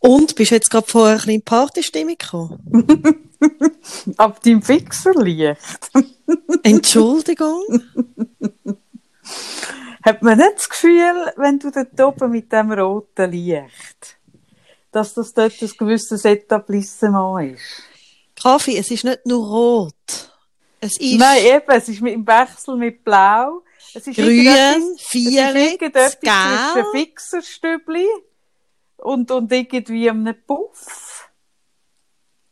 Und bist du jetzt gerade vorher ein bisschen in Partystimmung gekommen? Ab deinem Fixerlicht. Entschuldigung. Hat man nicht das Gefühl, wenn du dort oben mit dem roten Licht, dass das dort ein gewisses Etablissement ist? Kaffee, es ist nicht nur rot. Es ist Nein, eben, es ist mit, im Wechsel mit Blau. Es ist grün, irgendetwas- es ist gelb. Fixerstübli und, und irgendwie einem Puff.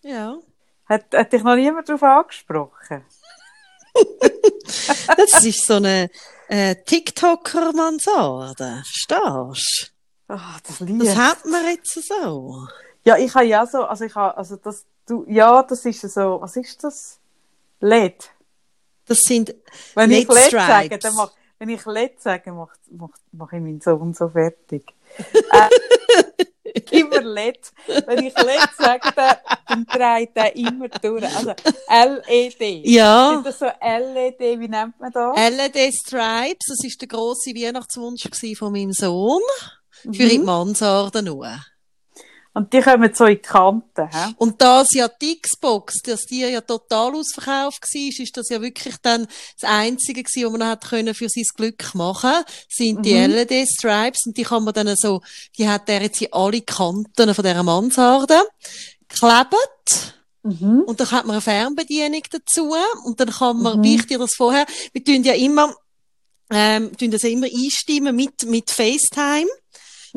Ja. Hat, hat dich noch niemand darauf angesprochen? Das ist so eine äh, TikToker-Mansarde. Verstehst Ah, das du? Lied. Das hat man jetzt so. Ja, ich habe ja so, also ich habe, also das, du, ja, das ist so, was ist das? LED. Das sind Wenn ich LED sage, dann mach, wenn ich LED sage, mach, mach, mach ich meinen Sohn so fertig. äh, immer LED. Wenn ich LED sage, dann, dreht er immer durch. Also LED. Ja. Sind das so LED, wie nennt man das? LED Stripes, das ist der grosse Weihnachtswunsch von meinem Sohn. Für in die Mhm. Mansarde nur. Und die kommen so in die Kanten. He? Und da es ja die Xbox, dass die ja total ausverkauft war, ist das ja wirklich dann das Einzige gewesen, was man hat können für sein Glück machen, sind die Mhm. LED-Stripes und die kann man dann so, die hat er jetzt in alle Kanten von dieser Mansarde geklebt. Mhm. Und dann hat man eine Fernbedienung dazu. Und dann kann man, Mhm. wie ich dir das vorher, wir tun ja immer, ähm, tun das ja immer einstimmen mit, mit FaceTime.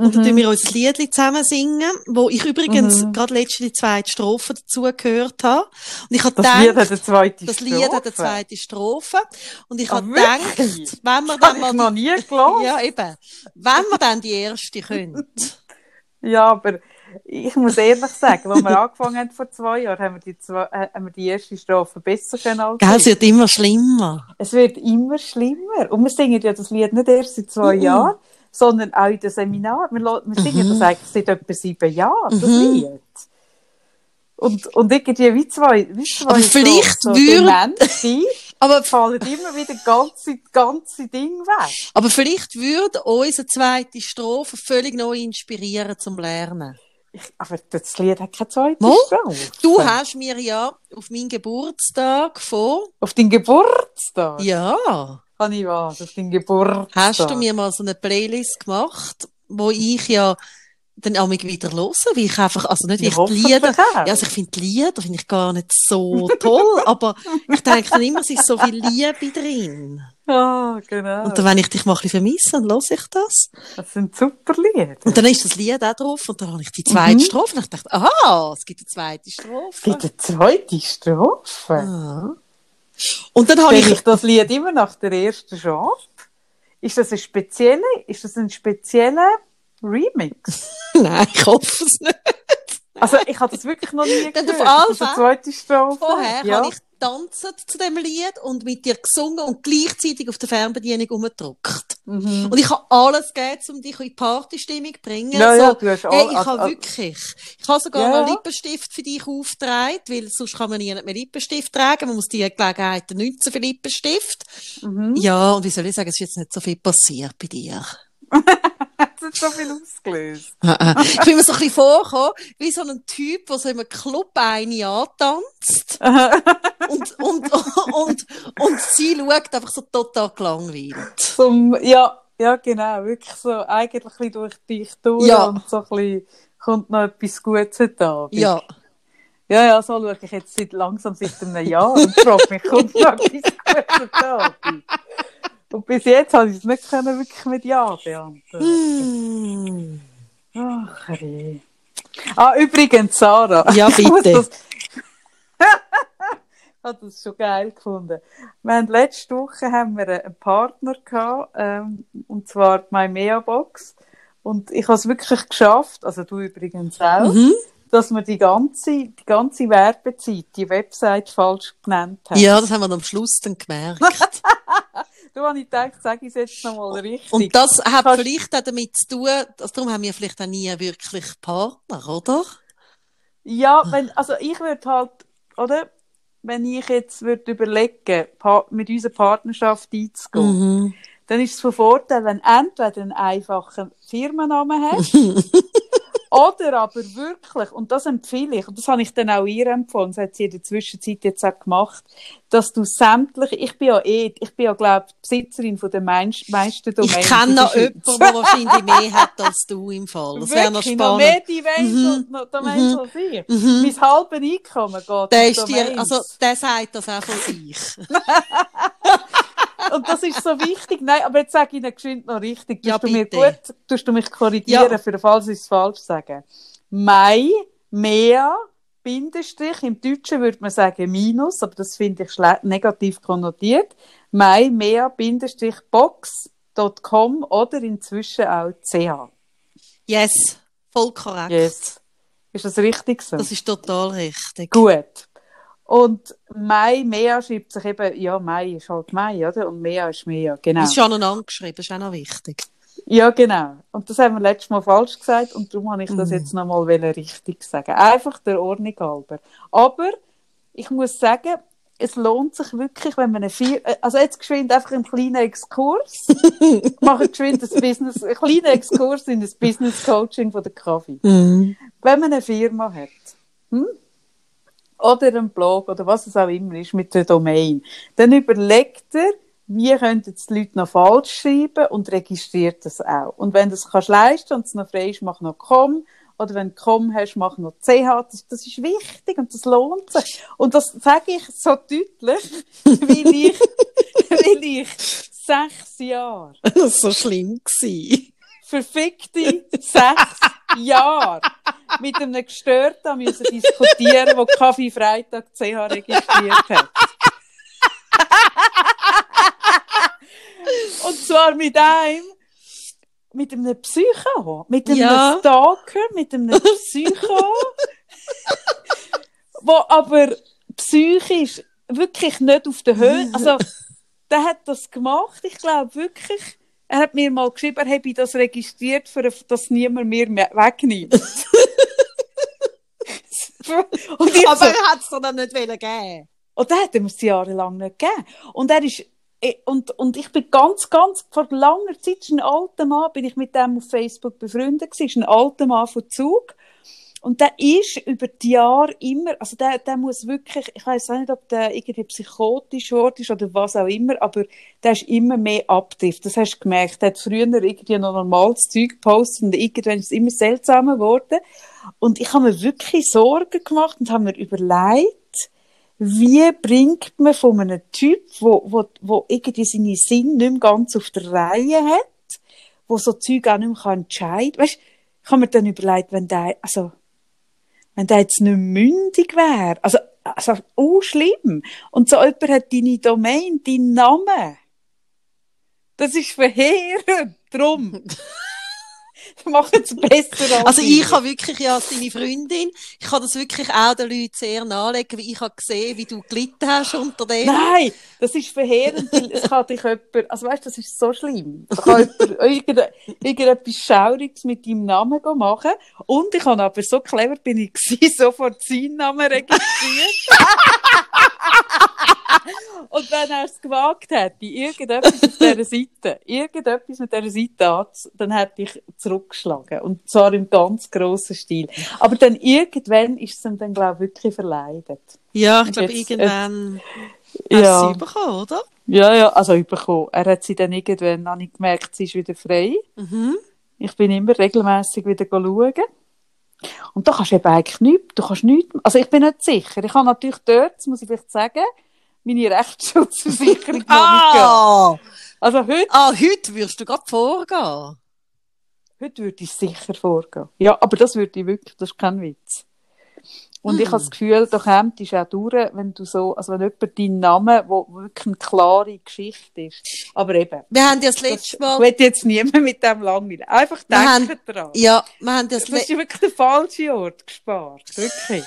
Und dann tun wir uns ein Lied zusammen singen, wo ich übrigens Mhm. gerade letzte die zweite Strophe dazu gehört habe. Und ich habe Das gedacht, Lied hat eine zweite das Strophe. Lied hat eine zweite Strophe. Und ich Ah, habe gedacht, wenn wir dann mal noch nie gehört. ja, eben, wenn wir dann die erste können. Ja, aber ich muss ehrlich sagen, als wir angefangen haben vor zwei Jahren, haben wir die, zwei, äh, haben wir die erste Strophe besser können als Gell, es wird immer schlimmer. Es wird immer schlimmer. Und wir singen ja das Lied nicht erst seit zwei Mhm. Jahren, sondern auch in den Seminaren. Wir, wir singen das eigentlich seit etwa sieben Jahren, das Mhm. Lied. Und, und irgendwie wie zwei, wie zwei Aber vielleicht so, so würde- Demente Aber fallen immer wieder ganze, ganze Ding weg. Aber vielleicht würde unsere zweite Strophe völlig neu inspirieren zum Lernen. Ich, aber das Lied hat keine zweite Mal? Strophe. Du hast mir ja auf meinen Geburtstag vor, Auf deinen Geburtstag? ja, Kann ich was? Auf deinen Geburtstag? hast du mir mal so eine Playlist gemacht, wo ich ja dann auch wieder höre, weil ich einfach, also nicht, Ja, ich die Lieder, ja, also ich finde die Lieder finde ich gar nicht so toll, aber ich denke dann immer, es ist so viel Liebe drin. Ah, genau. Und dann, wenn ich dich mal ein bisschen vermisse, dann höre ich das. das sind super Lieder. Und dann ist das Lied auch drauf und dann habe ich die zweite Mhm. Strophe und ich dachte, aha, es gibt eine zweite Es Strophe. gibt eine zweite Strophe. Ah. Und dann habe ich, ich das Lied immer nach der ersten schon ab? Ist das ein spezieller, ist das ein spezieller Remix? nein, ich hoffe es nicht. Also, ich habe das wirklich noch nie Dann gehört. auf alle ist Fälle. zweite Strophe. Vorher ja. habe ich tanzt zu dem Lied und mit dir gesungen und gleichzeitig auf der Fernbedienung umgedrückt. Mhm. Und ich habe alles gegeben, um dich in die Partystimmung zu bringen. Ja, so, ja, du hast hey, all- ich habe wirklich, ich habe sogar Ja, ja. Lippenstift für dich aufgetragen, weil sonst kann man nie mehr Lippenstift tragen. Man muss die Gelegenheit nutzen für Lippenstift. Mhm. Ja, und wie soll ich sagen, es ist jetzt nicht so viel passiert bei dir. Es so viel ausgelöst? ich bin mir so ein bisschen vorgekommen, wie so ein Typ, der so in einem Club eine antanzt. und, und, und, und sie schaut einfach so total gelangweilt. Zum, ja, ja, genau. Wirklich so, eigentlich ein bisschen durch dich durch Ja. und so ein bisschen kommt noch etwas Gutes heute Abend. Ja. Ja, ja, so schaue ich jetzt seit, langsam seit einem Jahr und frage mich, kommt noch etwas Gutes heute Abend? Und bis jetzt habe ich es nicht können, wirklich mit Ja beantworten. Hm. Ach, ey. Ah, übrigens, Sarah. Ja, bitte. das- Ich habe das schon geil gefunden. Wir haben letzte Woche haben wir einen Partner gehabt, ähm, und zwar die MyMea Box. Und ich habe es wirklich geschafft, also du übrigens auch, Mhm. dass wir die ganze, die ganze Werbezeit, die Website falsch genannt haben. Ja, das haben wir am Schluss dann gemerkt. Du habe ich gedacht, sag ich es jetzt nochmal richtig. Und das hat Kannst- vielleicht auch damit zu tun, also darum haben wir vielleicht auch nie wirklich Partner, oder? Ja, wenn, also ich würde halt, oder? Wenn ich jetzt würde überlegen, mit unserer Partnerschaft einzugehen, Mhm. dann ist es von Vorteil, wenn entweder einen einfachen Firmennamen hast Oder aber wirklich, und das empfehle ich, und das habe ich dann auch ihr empfohlen, das hat sie in der Zwischenzeit jetzt auch gemacht, dass du sämtliche, ich bin ja eh, ich bin ja, glaube ich, Besitzerin von den meisten Domains. Ich kenne noch jemanden, der wahrscheinlich mehr hat als du im Fall. Das wäre noch spannend. noch mehr Domains, mhm. Domains mhm. als ich. Mhm. Mein halbes Einkommen geht der ist dir, also, der sagt das auch von sich. Und das ist so wichtig. Nein, aber jetzt sage ich Ihnen geschwind noch richtig. Ja, du mir gut, tust du mich korrigieren, ja. für den Fall, ich es falsch sage. Mai, mehr, Bindestrich, im Deutschen würde man sagen Minus, aber das finde ich negativ konnotiert. Mai, mehr, Bindestrich, box.com oder inzwischen auch ch. Yes, voll korrekt. Yes. Ist das richtig so? Das ist total richtig. Gut. Und Mai, Mea schreibt sich eben, ja, Mai ist halt Mai, oder? Und Mea ist Mea, genau. Das ist schon aneinander geschrieben, das ist auch noch wichtig. Ja, genau. Und das haben wir letztes Mal falsch gesagt und darum habe ich das mm. jetzt nochmal richtig sagen. Einfach der Ordnung halber. Aber ich muss sagen, es lohnt sich wirklich, wenn man eine vier, äh, also jetzt geschwind einfach einen kleinen Exkurs, mache geschwind ein Business, einen kleinen Exkurs in das Business Coaching von der Kaffee. Mm. Wenn man eine Firma hat, hm? Oder einen Blog oder was es auch immer ist mit der Domain, dann überlegt er, wie könnten die Leute noch falsch schreiben und registriert das auch. Und wenn du das kannst leisten und es noch frei ist, mach noch com. Oder wenn du com hast, mach noch ch. Das, das ist wichtig und das lohnt sich. Und das sage ich so deutlich, weil ich, weil ich sechs Jahre. Das war so schlimm. Gewesen. Verfickte sechs Jahre mit einem Gestörten müssen diskutieren, der Kaffee Freitag CH registriert hat. Und zwar mit einem, mit einem Psycho, mit einem ja. Stalker, mit einem Psycho, wo aber psychisch wirklich nicht auf der Höhe, also, der hat das gemacht, ich glaube wirklich, er hat mir mal geschrieben, er habe das registriert, für, dass niemand mir wegnimmt. aber so, er hat es dann nicht geben Und dann hat er es jahrelang nicht gegeben. Und er ist und, und ich bin ganz, ganz, vor langer Zeit, ist ein alter Mann, bin ich mit dem auf Facebook befreundet gewesen, ist ein alter Mann von Zug. Und der ist über die Jahre immer, also der, der muss wirklich, ich weiß auch nicht, ob der irgendwie psychotisch geworden ist oder was auch immer, aber der ist immer mehr abtrifft. Das hast du gemerkt. Der hat früher irgendwie noch normales Zeug gepostet und irgendwann ist es immer seltsamer geworden. Und ich habe mir wirklich Sorgen gemacht und habe mir überlegt, wie bringt man von einem Typ, wo, wo, wo irgendwie seine Sinn nicht mehr ganz auf der Reihe hat, wo so Zeug auch nicht mehr entscheiden kann. Weißt, ich habe mir dann überlegt, wenn der, also, wenn der jetzt nicht mündig wäre, also, also, oh, schlimm. Und so jemand hat deine Domain, deinen Namen. Das ist verheerend. Drum. machen es besser als Also ich habe wirklich ja als deine Freundin, ich kann das wirklich auch den Leuten sehr nahelegen, weil ich habe gesehen, wie du gelitten hast unter dem. Nein, das ist verheerend, weil es kann dich jemand, also weißt, das ist so schlimm. Da kann jemand irgendetwas Schauriges mit deinem Namen machen und ich habe aber so clever bin ich gewesen, sofort seinen Namen registriert. Und wenn er es gewagt hätte, irgendetwas auf dieser Seite, irgendetwas mit dieser Seite dann hätte ich zurückgeschlagen. Und zwar im ganz grossen Stil. Aber dann irgendwann ist es ihm dann, glaube ich, wirklich verleidet. Ja, ich glaube, irgendwann äh, hast ja. sie bekommen, oder? Ja, ja, also bekommen. Er hat sie dann irgendwann, habe ich gemerkt, sie ist wieder frei. Mhm. Ich bin immer regelmäßig wieder schauen. Und da kannst du eben eigentlich nichts, du kannst nichts, also ich bin nicht sicher. Ich habe natürlich dort, das muss ich vielleicht sagen, meine Rechtsschutzversicherung ah! Also heute... Ah, heute würdest du gerade vorgehen? Heute würde ich sicher vorgehen. Ja, aber das würde ich wirklich, das ist kein Witz. Und hm. ich habe das Gefühl, da kommt es auch durch, wenn du so, also wenn jemand deinen Namen, wo wirklich eine klare Geschichte ist. Aber eben. Wir haben ja das letzte Mal. Ich will jetzt niemand mit dem langweilen. Einfach denken haben, dran. Ja, wir haben das, das ist wirklich der falsche Ort gespart. Wirklich.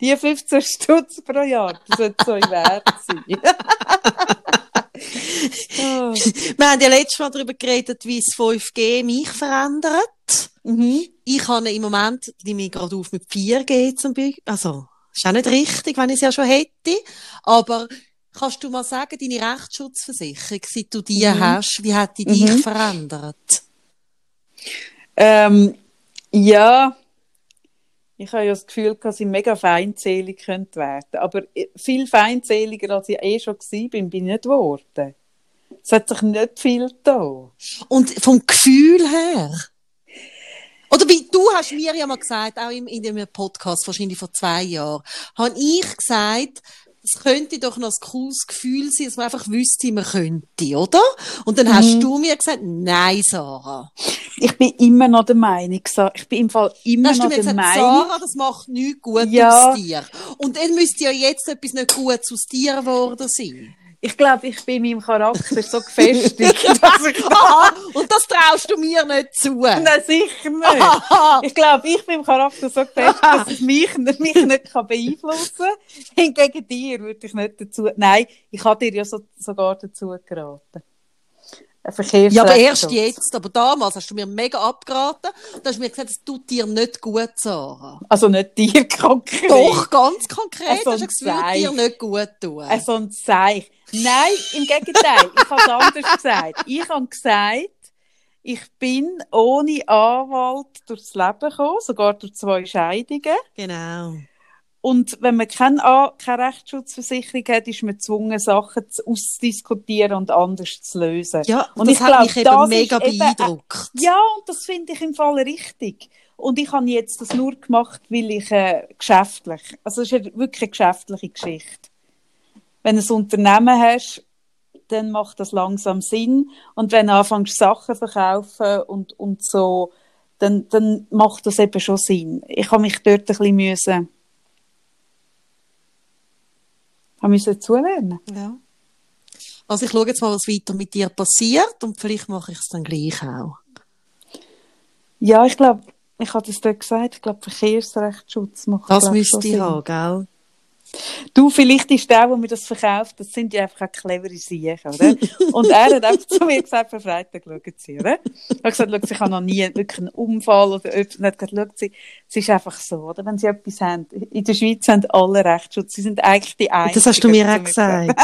Die 15 Stutz pro Jahr, das sollte so wert sein. oh. Wir haben ja letztes Mal darüber geredet, wie es 5G mich verändert. Mhm. Ich habe im Moment, nehme ich gerade auf mit 4G zum Beispiel. Also, ist auch nicht richtig, wenn ich es ja schon hätte. Aber kannst du mal sagen, deine Rechtsschutzversicherung, seit du die mhm. hast, wie hat die dich mhm. verändert? Ähm, Ja, ich habe ja das Gefühl, dass ich mega feindselig könnte. Aber viel feindseliger, als ich eh schon war, bin, bin ich nicht geworden. Es hat sich nicht viel da. Und vom Gefühl her? Oder wie du hast mir ja mal gesagt, auch in, in dem Podcast, wahrscheinlich vor zwei Jahren, habe ich gesagt, es könnte doch noch ein cooles Gefühl sein, dass man einfach wüsste, man könnte, oder? Und dann mhm. hast du mir gesagt, nein, Sarah. Ich bin immer noch der Meinung, ich bin im Fall immer hast noch der gesagt, Meinung. Sarah, das macht nichts gut ja. aus dir. Und dann müsste ja jetzt etwas nicht gut aus dir geworden sein. Ich glaube, ich bin meinem Charakter so gefestigt, dass ich Aha, und das traust du mir nicht zu. Nein, sicher nicht. Ich glaube, ich bin im Charakter so gefestigt, dass es mich, mich nicht kann beeinflussen kann. Hingegen dir würde ich nicht dazu. Nein, ich habe dir ja so, sogar dazu geraten. Ja, aber erst jetzt. Aber damals hast du mir mega abgeraten. Du hast mir gesagt, es tut dir nicht gut, Sarah. Also nicht dir konkret. Doch, ganz konkret. Also hast du gesagt, es würde dir nicht gut tun. Also ein Zeichen. Nein, im Gegenteil. ich habe es anders gesagt. Ich habe gesagt, ich bin ohne Anwalt durchs Leben gekommen, sogar durch zwei Scheidungen. Genau. Und wenn man keine, keine Rechtsschutzversicherung hat, ist man gezwungen, Sachen auszudiskutieren und anders zu lösen. Ja, und das ich hat mich eben mega beeindruckt. Eben, ja, und das finde ich im Fall richtig. Und ich habe jetzt das nur gemacht, weil ich äh, geschäftlich, also es ist wirklich eine geschäftliche Geschichte. Wenn du ein Unternehmen hast, dann macht das langsam Sinn. Und wenn du anfängst, Sachen zu verkaufen und, und so, dann, dann macht das eben schon Sinn. Ich habe mich dort ein bisschen müssen haben müssen zulernen. Ja. Also ich schaue jetzt mal, was weiter mit dir passiert und vielleicht mache ich es dann gleich auch. Ja, ich glaube, ich habe das dort gesagt, ich glaube, Verkehrsrechtsschutz macht Das müsste ich haben, gell? Du, vielleicht ist der, der mir das verkauft, das sind ja einfach auch clevere Siechen, oder? Und er hat einfach zu mir gesagt, für Freitag schauen Sie, oder? Er hat gesagt, schau, ich habe noch nie wirklich einen Unfall oder etwas. Und er hat gesagt, schau, Sie, es ist einfach so, oder? Wenn Sie etwas haben, in der Schweiz haben alle Rechtsschutz, Sie sind eigentlich die Einzigen. Das hast du mir auch gesagt.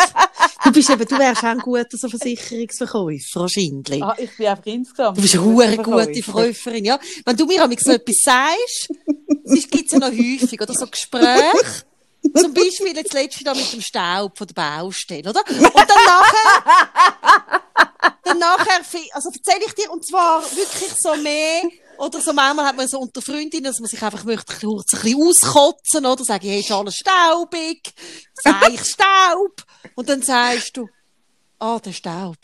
du bist eben, du wärst auch ein guter so Versicherungsverkäufer, wahrscheinlich. Ah, ich bin einfach insgesamt. Du bist eine hohe gute Verkäuferin, ja. Wenn du mir so etwas sagst, gibt es ja noch häufig, oder so Gespräche, zum Beispiel jetzt letztes Jahr mit dem Staub von der Baustelle, oder? Und dann nachher, dann nachher, also erzähle ich dir, und zwar wirklich so mehr, oder so manchmal hat man so unter Freundinnen, dass man sich einfach möchte kurz ein bisschen auskotzen, oder? Sagen, hey, ist alles staubig? Sag ich Staub? Und dann sagst du, ah, oh, der Staub.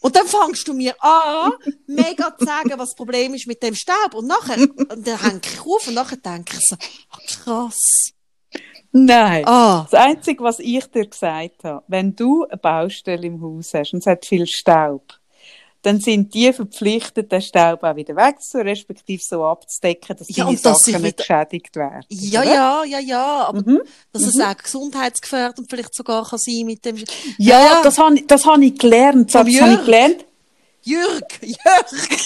Und dann fangst du mir an, mega zu sagen, was das Problem ist mit dem Staub. Und nachher, dann hänge ich auf und nachher denke ich so, oh, krass. Nein. Ah. Das Einzige, was ich dir gesagt habe, wenn du eine Baustelle im Haus hast und es hat viel Staub, dann sind die verpflichtet, den Staub auch wieder wegzunehmen, respektive so abzudecken, dass ja, die Sachen nicht wieder... geschädigt werden. Ja, oder? ja, ja, ja, aber mhm. dass es mhm. auch gesundheitsgefährdend vielleicht sogar kann sein mit dem... Ja, ja. das habe das hab ich gelernt. Das habe ich gelernt. Jürg, Jürg.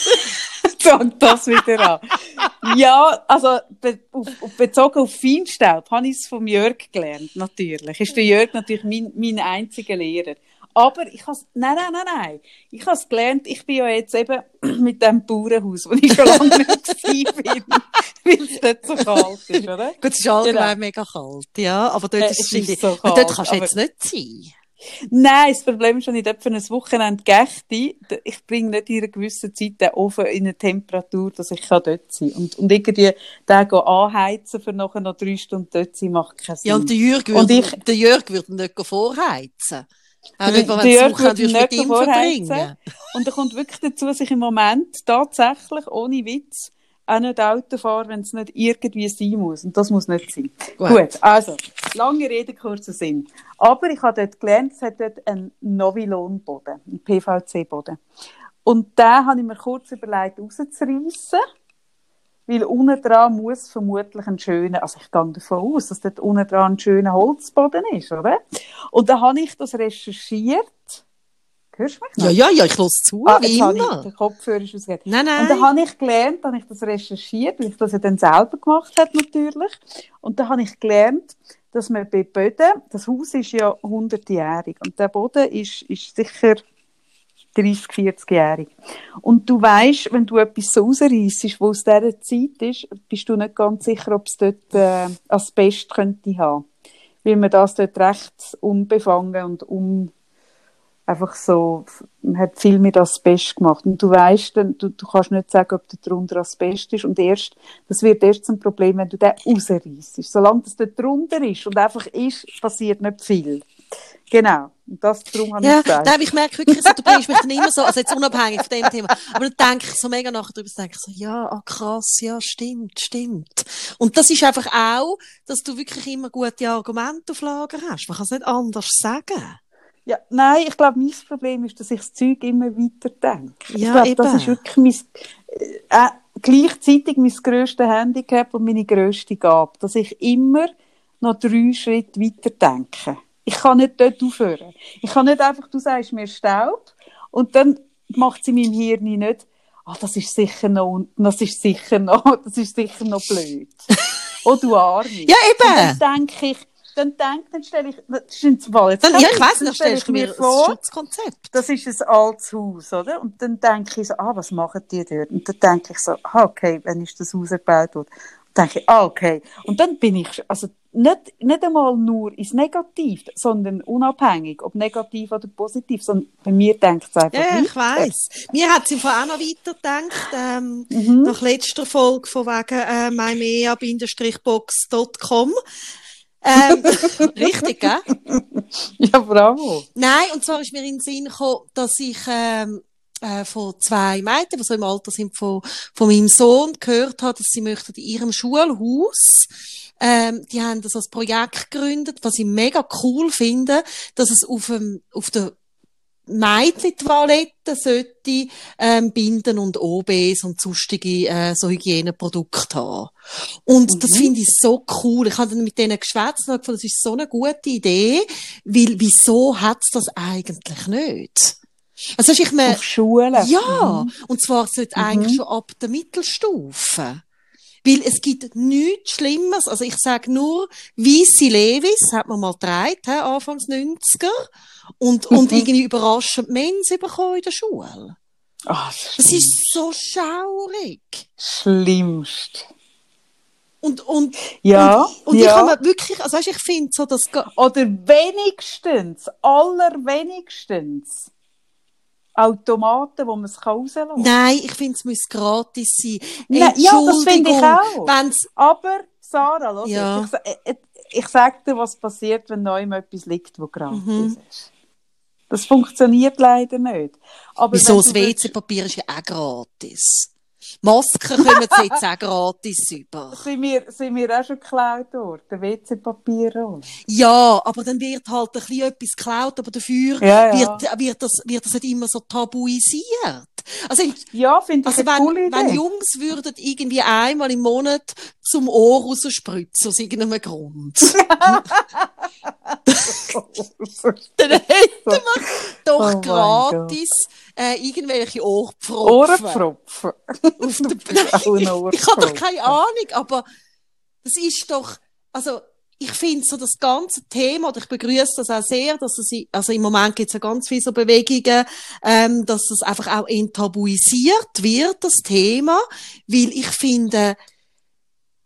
Fängt das wieder an. Ja, also be auf, bezogen auf Feinstaub habe ich es vom Jörg gelernt, natürlich. Ist der Jörg natürlich mein, mein einziger Lehrer. Aber ich habe nein, nein, nein, nein. Ich habe es gelernt, ich bin ja jetzt eben mit dem Bauernhaus, wo ich schon lange nicht bin, weil es dort so kalt ist, oder? Gut, es ist allgemein genau. mega kalt, ja, aber dort, äh, ist, ist so kalt, dort kannst du jetzt nicht sein. Nein, das Problem ist schon nicht, für ein Wochenende gächte. Ich bringe nicht in einer gewissen Zeit den Ofen in eine Temperatur, dass ich dort sein kann. Und, und irgendwie den anheizen für nachher noch drei Stunden dort sein, macht keinen Sinn. Ja, und der Jörg würde, und ich, der Jörg würde nicht vorheizen. Auch nicht, wenn du Wochenende mit ihm verbringen. Und er kommt wirklich dazu, sich im Moment tatsächlich, ohne Witz, auch nicht Auto fahren, wenn es nicht irgendwie sein muss. Und das muss nicht sein. Gut, Gut also, lange Rede, kurzer Sinn. Aber ich habe dort gelernt, es hat dort einen Novilon-Boden, einen PVC-Boden. Und den habe ich mir kurz überlegt, rauszureissen. Weil unten dran muss vermutlich ein schöner, also ich gehe davon aus, dass dort unten dran ein schöner Holzboden ist, oder? Und dann habe ich das recherchiert Hörst du mich noch? Ja, ja, ja, ich höre zu, ah, wie immer. Ich, der Kopfhörer ist ausgegangen. Nein, nein. Und dann habe ich gelernt, dann habe ich das recherchiert, weil ich das ja dann selber gemacht habe, natürlich. Und dann habe ich gelernt, dass man bei Böden, das Haus ist ja 100-jährig, und der Boden ist, ist sicher 30, 40-jährig. Und du weißt, wenn du etwas so rausreissest, wo aus dieser Zeit ist, bist du nicht ganz sicher, ob es dort äh, Asbest könnte haben. Weil man das dort recht unbefangen und un einfach so, man hat viel mit Asbest gemacht. Und du weißt, du, du kannst nicht sagen, ob da drunter Asbest ist. Und erst, das wird erst zum Problem, wenn du den rausreißt. Solange das dort drunter ist und einfach ist, passiert nicht viel. Genau. Und das darum habe ja, ich gesagt. Nein, ich merke wirklich so, du bringst mich dann immer so, also jetzt unabhängig von dem Thema, aber dann denke ich so mega nachher drüber, denke ich so, ja, ah, krass, ja, stimmt, stimmt. Und das ist einfach auch, dass du wirklich immer gute Argumente auf Lager hast. Man kann es nicht anders sagen. Ja, nein, ich glaube, mein Problem ist, dass ich das Zeug immer weiter denke. Ja, ich glaube, eben. das ist wirklich mein, äh, gleichzeitig mein grösstes Handicap und meine grösste Gabe, dass ich immer noch drei Schritte weiter denke. Ich kann nicht dort aufhören. Ich kann nicht einfach, du sagst mir Staub und dann macht sie meinem Hirn nicht, ah, das ist sicher noch, das ist sicher noch, das ist sicher noch blöd. oh, du Arme. Ja, eben. Und dann denke ich, dann denke, dann stelle ich, das ist ein Fall, jetzt Dann, ja, ich weiss, dann stellst du mir vor, Schutzkonzept. das ist ein altes Haus, oder? Und dann denke ich so, ah, was machen die dort? Und dann denke ich so, ah, okay, wann ist das Haus erbaut worden? Dann denke ich, ah, okay. Und dann bin ich, also nicht, nicht einmal nur ins Negativ, sondern unabhängig, ob negativ oder positiv, sondern bei mir denkt es einfach Ja, nicht. ich weiss. Mir hat sie vorher auch noch weiter gedacht, ähm, Mhm. nach letzter Folge von wegen äh, mymea-box.com. Ähm, richtig, gell? Ja, bravo. Nein, und zwar ist mir in den Sinn gekommen, dass ich ähm, äh, von zwei Mädchen, die so im Alter sind von, von meinem Sohn, gehört habe, dass sie möchten in ihrem Schulhaus ähm, die haben das als Projekt gegründet, was ich mega cool finde, dass es auf, dem, auf der Mädchen-Toilette sollte ähm, Binden und OBs und sonstige äh, so Hygieneprodukte haben. Und das finde ich so cool. Ich habe dann mit denen geschwätzt und gefunden, das ist so eine gute Idee, weil wieso hat's das eigentlich nicht? Also ich meine, Auf Schulen. ja, und zwar sollte eigentlich schon ab der Mittelstufe. Weil es gibt nichts Schlimmes. Also ich sage nur, weisse Levis hat man mal getragen, hä, Anfangs 90er. Und, und irgendwie überraschend Mens bekommen in der Schule. Ah, das ist so schaurig. schlimmst. Und, und, Ja, und, und ich ja. habe mir wirklich, also weißt, ich finde so, dass, Oder wenigstens, allerwenigstens, Automaten, wo man es rauslassen kann. nein, ich finde, es muss gratis sein. Nein, ja, das finde ich auch. Wenn's, Aber, Sarah, los, Ja. ich, sa- ich, ich sage dir, was passiert, wenn neu etwas liegt, wo gratis Mhm. ist. Das funktioniert leider nicht. Aber wieso das WC-Papier ist ja auch gratis. Masken kommen sie jetzt auch gratis über. Sind wir, sind wir auch schon geklaut worden? WC-Papier Ja, aber dann wird halt ein bisschen etwas geklaut, aber dafür Ja, ja. Wird, wird, das, wird das nicht immer so tabuisiert. Also, Ja, finde ich also wenn, Idee. wenn Jungs würden irgendwie einmal im Monat zum Ohr rausspritzen, aus irgendeinem Grund, dann hätten wir doch Oh gratis äh, irgendwelche Ohrpfropfen. Ohrenpfropfen. Auf der bist auch ein Ich habe doch keine Ahnung, aber das ist doch, also ich finde so das ganze Thema, und ich begrüße das auch sehr, dass es, also im Moment gibt es ja ganz viele so Bewegungen, ähm, dass das einfach auch enttabuisiert wird, das Thema, weil ich finde,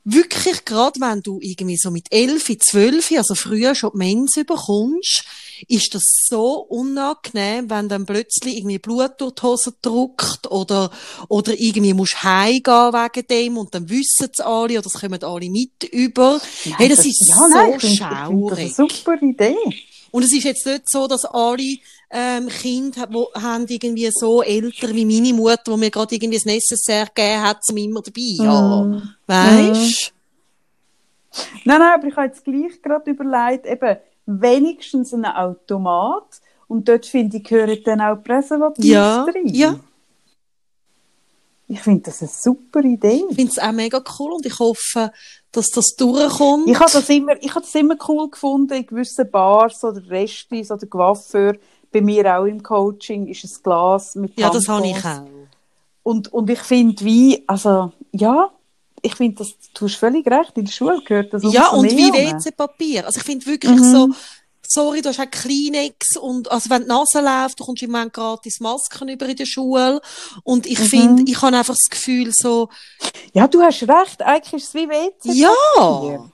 wirklich, gerade wenn du irgendwie so mit 11, 12, also früher schon die Mens überkommst, ist das so unangenehm, wenn dann plötzlich irgendwie Blut durch die Hose druckt oder, oder irgendwie musst heimgehen wegen dem und dann wissen es alle oder es kommen alle mit über. hey, das, ist ja, so nein, schaurig. Das ist eine super Idee. Und es ist jetzt nicht so, dass alle ähm, Kinder wo, haben irgendwie so älter wie meine Mutter, wo mir gerade irgendwie das Necessaire gegeben hat, zum immer dabei zu haben. Mm. Weißt? Nein, nein, aber ich habe jetzt gleich gerade überlegt, eben wenigstens ein Automat und dort finde ich, gehören dann auch Präservative Ja, rein. ja. Ich finde das eine super Idee. Ich finde es auch mega cool und ich hoffe, dass das durchkommt. Ich habe das immer, ich habe das immer cool gefunden in gewissen Bars oder Restis oder Coiffeur. Bei mir auch im Coaching ist ein Glas mit ja, das habe ich Tampons. auch. Und, und ich finde, wie, also, ja, ich finde, das, du hast völlig recht, in der Schule gehört das Ja, und wie. WC-Papier. Also ich finde wirklich Mhm. so, sorry, du hast auch Kleenex und, also wenn die Nase läuft, du kommst im Moment gratis Masken über in der Schule. Und ich mhm. finde, ich habe einfach das Gefühl so. Ja, du hast recht, eigentlich ist es wie WC. Ja!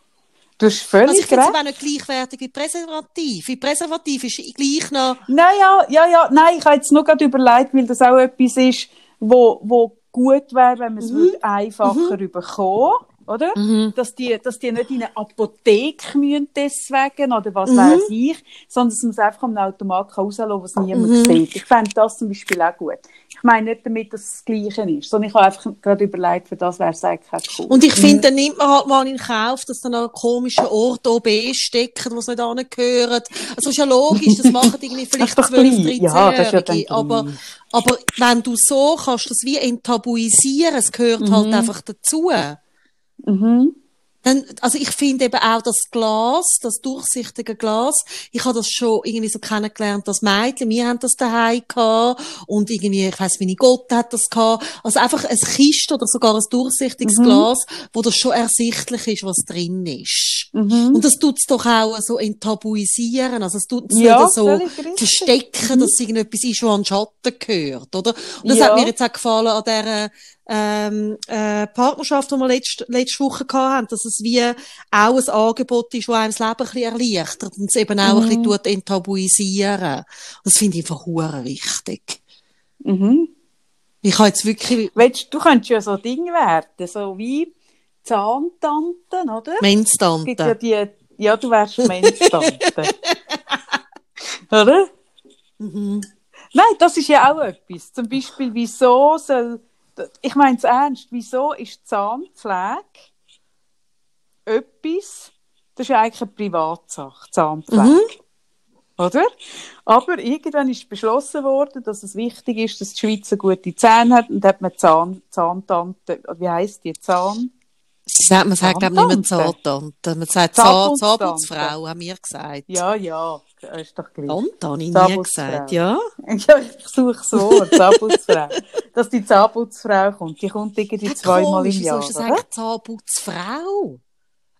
Du hast völlig also ich finde es auch nicht gleichwertig wie Präservativ. Wie Präservativ ist gleich noch... Nein, ja, ja, ja, nein, ich habe jetzt nur gerade überlegt, weil das auch etwas ist, wo, wo gut wäre, wenn man es mhm. einfacher mhm. bekommen oder? Mhm. Dass, die, dass die nicht in eine Apotheke müssen deswegen oder was mhm. weiß ich, sondern dass man es einfach am Automat rauslassen kann, was niemand mhm. sieht. Ich fände das zum Beispiel auch gut. Ich meine nicht damit, dass es das Gleiche ist, sondern ich habe einfach gerade überlegt, für das wäre es eigentlich cool. Und ich finde, mhm. dann nimmt man halt mal in Kauf, dass dann an komischen Ort OB stecken, wo es nicht angehört. Also ist ja logisch, das machen irgendwie vielleicht 12, 13 ja, ja aber, aber wenn du so kannst, das wie enttabuisieren, es gehört halt mhm. halt einfach dazu. Mhm. Dann, also ich finde eben auch das Glas, das durchsichtige Glas, ich habe das schon irgendwie so kennengelernt, das Mädchen, wir haben das daheim gehabt und irgendwie, ich weiss, meine Gott hat das gehabt. Also einfach ein Kiste oder sogar ein durchsichtiges mhm. Glas, wo das schon ersichtlich ist, was drin ist. Mhm. Und das tut es doch auch so enttabuisieren, also es tut es ja, nicht so verstecken, mhm. dass irgendetwas ist, was an Schatten gehört, oder? Und das ja. hat mir jetzt auch gefallen an dieser ähm, äh, Partnerschaft, die wir letzte, letzte Woche hatten, dass es wie auch ein Angebot ist, das einem das Leben ein bisschen erleichtert und es eben auch mhm. ein bisschen mhm. enttabuisieren. Und das finde ich einfach hure wichtig. Mhm. Ich habe jetzt wirklich... Weißt, du könntest ja so Ding werden, so wie Zahntanten, oder? Menztante. Ja, die, ja, du wärst Menztante. oder? Mhm. Nein, das ist ja auch etwas. Zum Beispiel, wieso soll ich meine es ernst, wieso ist Zahnpflege etwas, das ist eigentlich eine Privatsache, Zahnpflege. Mhm. Oder? Aber irgendwann ist beschlossen worden, dass es wichtig ist, dass die Schweiz eine gute Zähne hat und hat man Zahn, Zahntante, wie heisst die, Zahn? Sagt, man sagt, glaube ich, nicht mehr Zahntante. Man sagt Zahnputzfrau, haben wir gesagt. Ja, ja, ist doch gleich. Tante habe ich nie gesagt, ja. Ja, ich suche das Wort, Zahnputzfrau. Dass die Zahnputzfrau kommt. Die kommt irgendwie ja, zweimal im Jahr. Wieso ist das eigentlich Zahnputzfrau?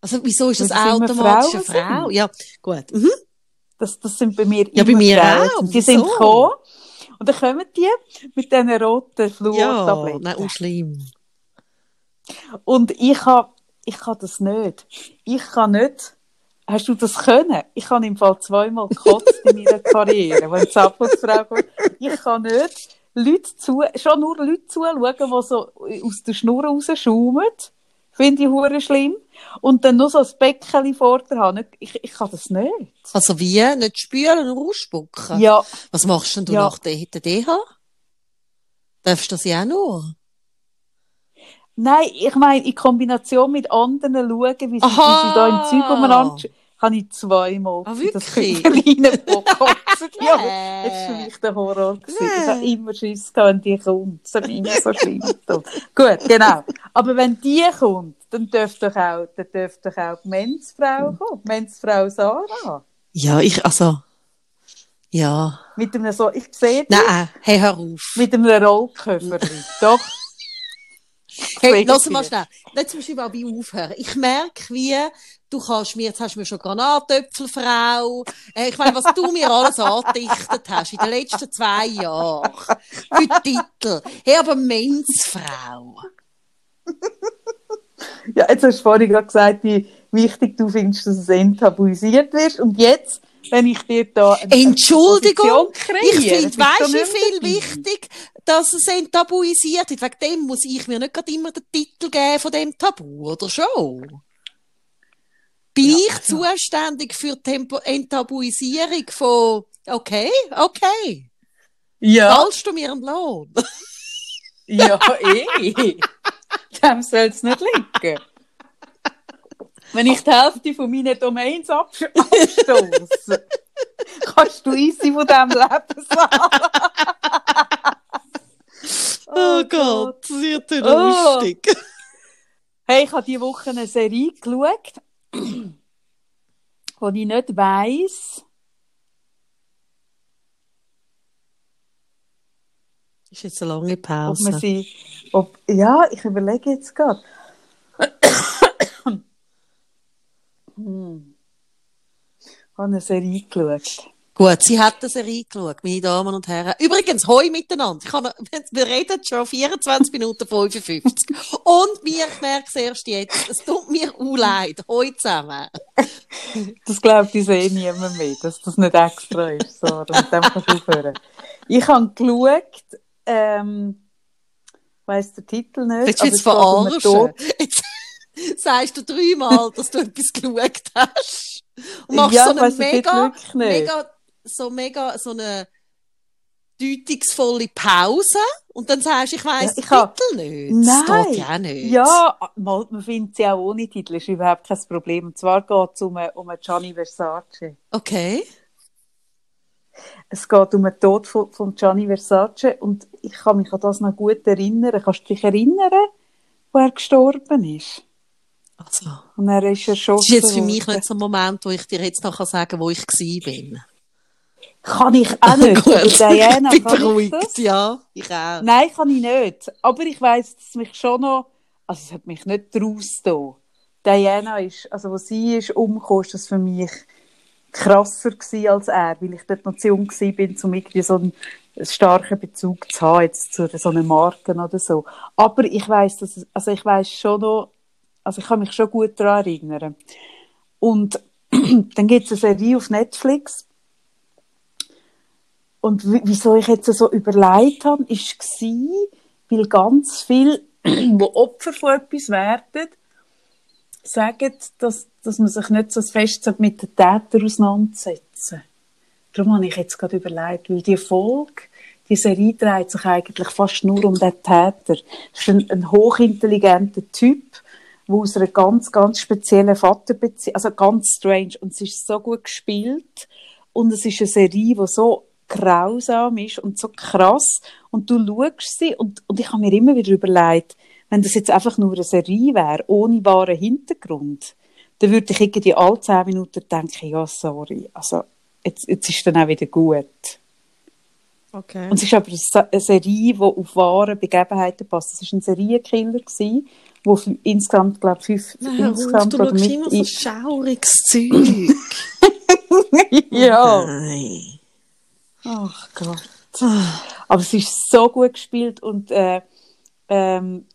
Also, wieso ist das, das automatisch eine Frau? Ja, gut. Mhm. Das, das sind bei mir Ja, bei mir Frauen. auch. Die sind gekommen. Und dann kommen die mit diesen roten Fluortabletten. Ja, nein, schlimm. Und ich habe ich kann das nicht. Ich kann nicht. Hast du das können? Ich habe im Fall zweimal gekotzt in meiner Karriere, wenn es ab und zu kommt. Ich kann nicht Leute zu, schon nur Leute zuschauen, die so aus der Schnur rausschaumen. Finde ich hure schlimm. Und dann nur so ein Bäckchen vor der Hand. Ich, ich kann das nicht. Also wie? Nicht spülen und ausspucken? Ja. Was machst denn du ja. nach der DH? Darfst du das ja auch nur? Nein, ich meine, in Kombination mit anderen schauen, wie sie, wie sie da im Zeug umeinander habe ich zweimal ah, das kleine gekotzt. ja, das war für mich der Horror. Gewesen. Ich habe immer Schiss gehabt, wenn die kommt. Das ist immer so schlimm. Gut, genau. Aber wenn die kommt, dann dürfte doch auch, dann dürfte doch auch die Menzfrau kommen. Die Menzfrau Sarah. Ja, ich, also, ja. Mit einem so, ich sehe dich. Nein, hey, hör auf. Mit einem Rollköffer. doch. Hey, lass mal schnell. Jetzt musst du mal bei aufhören. Ich merke, wie du kannst mir, jetzt hast du mir schon Granatöpfelfrau. Äh, ich meine, was du mir alles angedichtet hast in den letzten zwei Jahren. Für Titel. Hey, aber Menzfrau. ja, jetzt hast du vorhin gerade gesagt, wie wichtig du findest, dass es enttabuisiert wird. Und jetzt wenn ich dir da eine Entschuldigung, ich finde, weißt du, viel wichtig, dass es enttabuisiert wird. Wegen dem muss ich mir nicht immer den Titel geben von dem Tabu, oder schon? Bin ja, ich ja. zuständig für die Enttabuisierung von, okay, okay. Ja. Zahlst du mir einen Lohn? ja, eh. Dem soll es nicht liegen. Wenn ich die Hälfte von meinen Domains abstoße, kannst du easy von diesem Leben sagen. oh, oh Gott, das wird ja oh. lustig. Hey, ich habe diese Woche eine Serie geschaut, wo ich nicht weiss. Das ist jetzt eine lange Pause. Ob man sie, ob, ja, ich überlege jetzt gerade. Hm. habe eine Serie geschaut. Gut, sie hat eine Serie geschaut, meine Damen und Herren. Übrigens, hoi miteinander. Ich kann, wir reden schon 24 Minuten 55. Und mir, ich merke es erst jetzt, es tut mir auch leid. Hoi zusammen. Das glaubt uns eh niemand mehr, dass das nicht extra ist. So, damit kannst du aufhören. Ich habe geschaut, ähm, weiss den Titel nicht. Willst du jetzt verarschen? Jetzt sagst du dreimal, dass du etwas geschaut hast. Und machst ja, so eine mega, mega so mega so eine deutungsvolle Pause und dann sagst du, ich weiss ja, den Titel nicht. Nein. Das geht ja nicht. Ja, man findet sie auch ohne Titel, ist überhaupt kein Problem. Und zwar geht es um, um Gianni Versace. Okay. Es geht um den Tod von, von Gianni Versace und ich kann mich an das noch gut erinnern. Kannst du dich erinnern, wo er gestorben ist? Also. Und er ist erschossen Das ist jetzt für mich nicht so ein Moment, wo ich dir jetzt noch sagen kann, wo ich war. Kann ich auch nicht. Gut. Diana, ich bin beruhigt, ja. Ich auch. Nein, kann ich nicht. Aber ich weiss, dass mich schon noch, also es hat mich nicht draus. Diana ist, also wo sie ist umgekommen, ist das für mich krasser gewesen als er, weil ich dort noch zu jung bin, um irgendwie so einen, starken Bezug zu haben, jetzt zu so einer Marke oder so. Aber ich weiss, dass, also ich weiss schon noch, also ich kann mich schon gut daran erinnern. Und dann gibt es eine Serie auf Netflix, und wieso ich jetzt so überlegt habe, ist war, weil ganz viele, die Opfer von etwas werden, sagen, dass, dass man sich nicht so fest mit den Tätern auseinandersetzen Darum habe ich jetzt gerade überlegt, weil die Folge, die Serie dreht sich eigentlich fast nur um den Täter. Das ist ein, ein hochintelligenter Typ, der aus einer ganz, ganz speziellen Vaterbeziehung, also ganz strange, und es ist so gut gespielt, und es ist eine Serie, die so grausam ist und so krass und du schaust sie und, und ich habe mir immer wieder überlegt, wenn das jetzt einfach nur eine Serie wäre, ohne wahren Hintergrund, dann würde ich irgendwie alle zehn Minuten denken, ja, sorry, also jetzt, jetzt ist dann auch wieder gut. Okay. Und es ist aber eine Serie, die auf wahre Begebenheiten passt. Es war ein Serienkiller, der insgesamt, glaube ich, fünf... Nein, insgesamt, du schaust immer so schauriges Zeug. ja. Nein. Ach Gott. Aber es ist so gut gespielt und äh, ähm,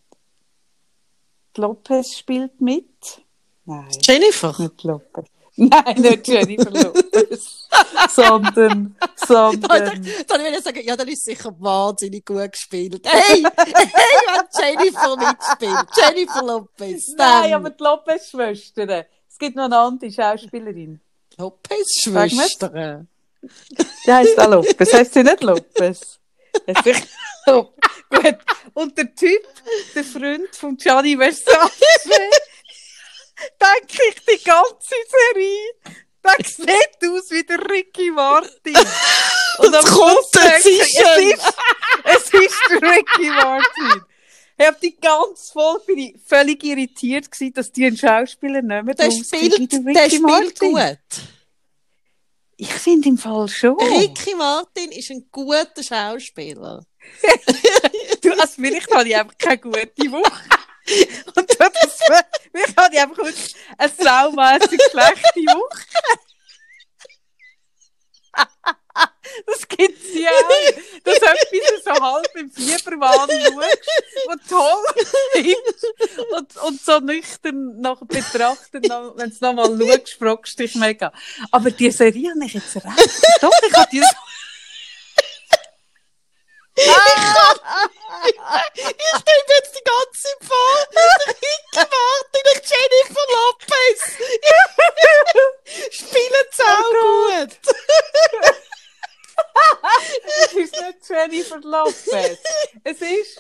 Lopez spielt mit. Nein. Jennifer? Nicht Lopez. Nein, nicht Jennifer Lopez. sondern, sondern. Dann will ich sagen, ja, dann ist sicher wahnsinnig gut gespielt. Hey, hey, wenn Jennifer mitspielt. Jennifer Lopez. Dann. Nein, aber die Lopez-Schwestern. Es gibt noch eine andere Schauspielerin. Lopez-Schwestern? Die heisst auch Lopez. Heißt sie nicht Lopez? Gut. Und der Typ, der Freund von Gianni Versace, denke ich die ganze Serie, der sieht aus wie der Ricky Martin. Und am denke ich, es ist, es ist der Ricky Martin. Ich habe die ganze Folge bin ich völlig irritiert gewesen, dass die einen Schauspieler nehmen. Der spielt, der spielt gut. Ich finde im Fall schon. Ricky Martin ist ein guter Schauspieler. du, also vielleicht habe ich einfach keine gute Woche. Und das, vielleicht habe ich einfach wirklich eine saumässig schlechte Woche. Das gibt es ja auch. Dass etwas so halb im Fieberwahn schaust und toll ist. Und, und so nüchtern nach betrachten, wenn du es nochmal schaust, fragst du dich mega. Aber die Serie habe ich jetzt recht. Doch, ich habe die ich stelle jetzt die ganze vor. Ricky Martin und Jennifer Lopez. Spielen auch oh gut. es ist nicht Jennifer Lopez. Es ist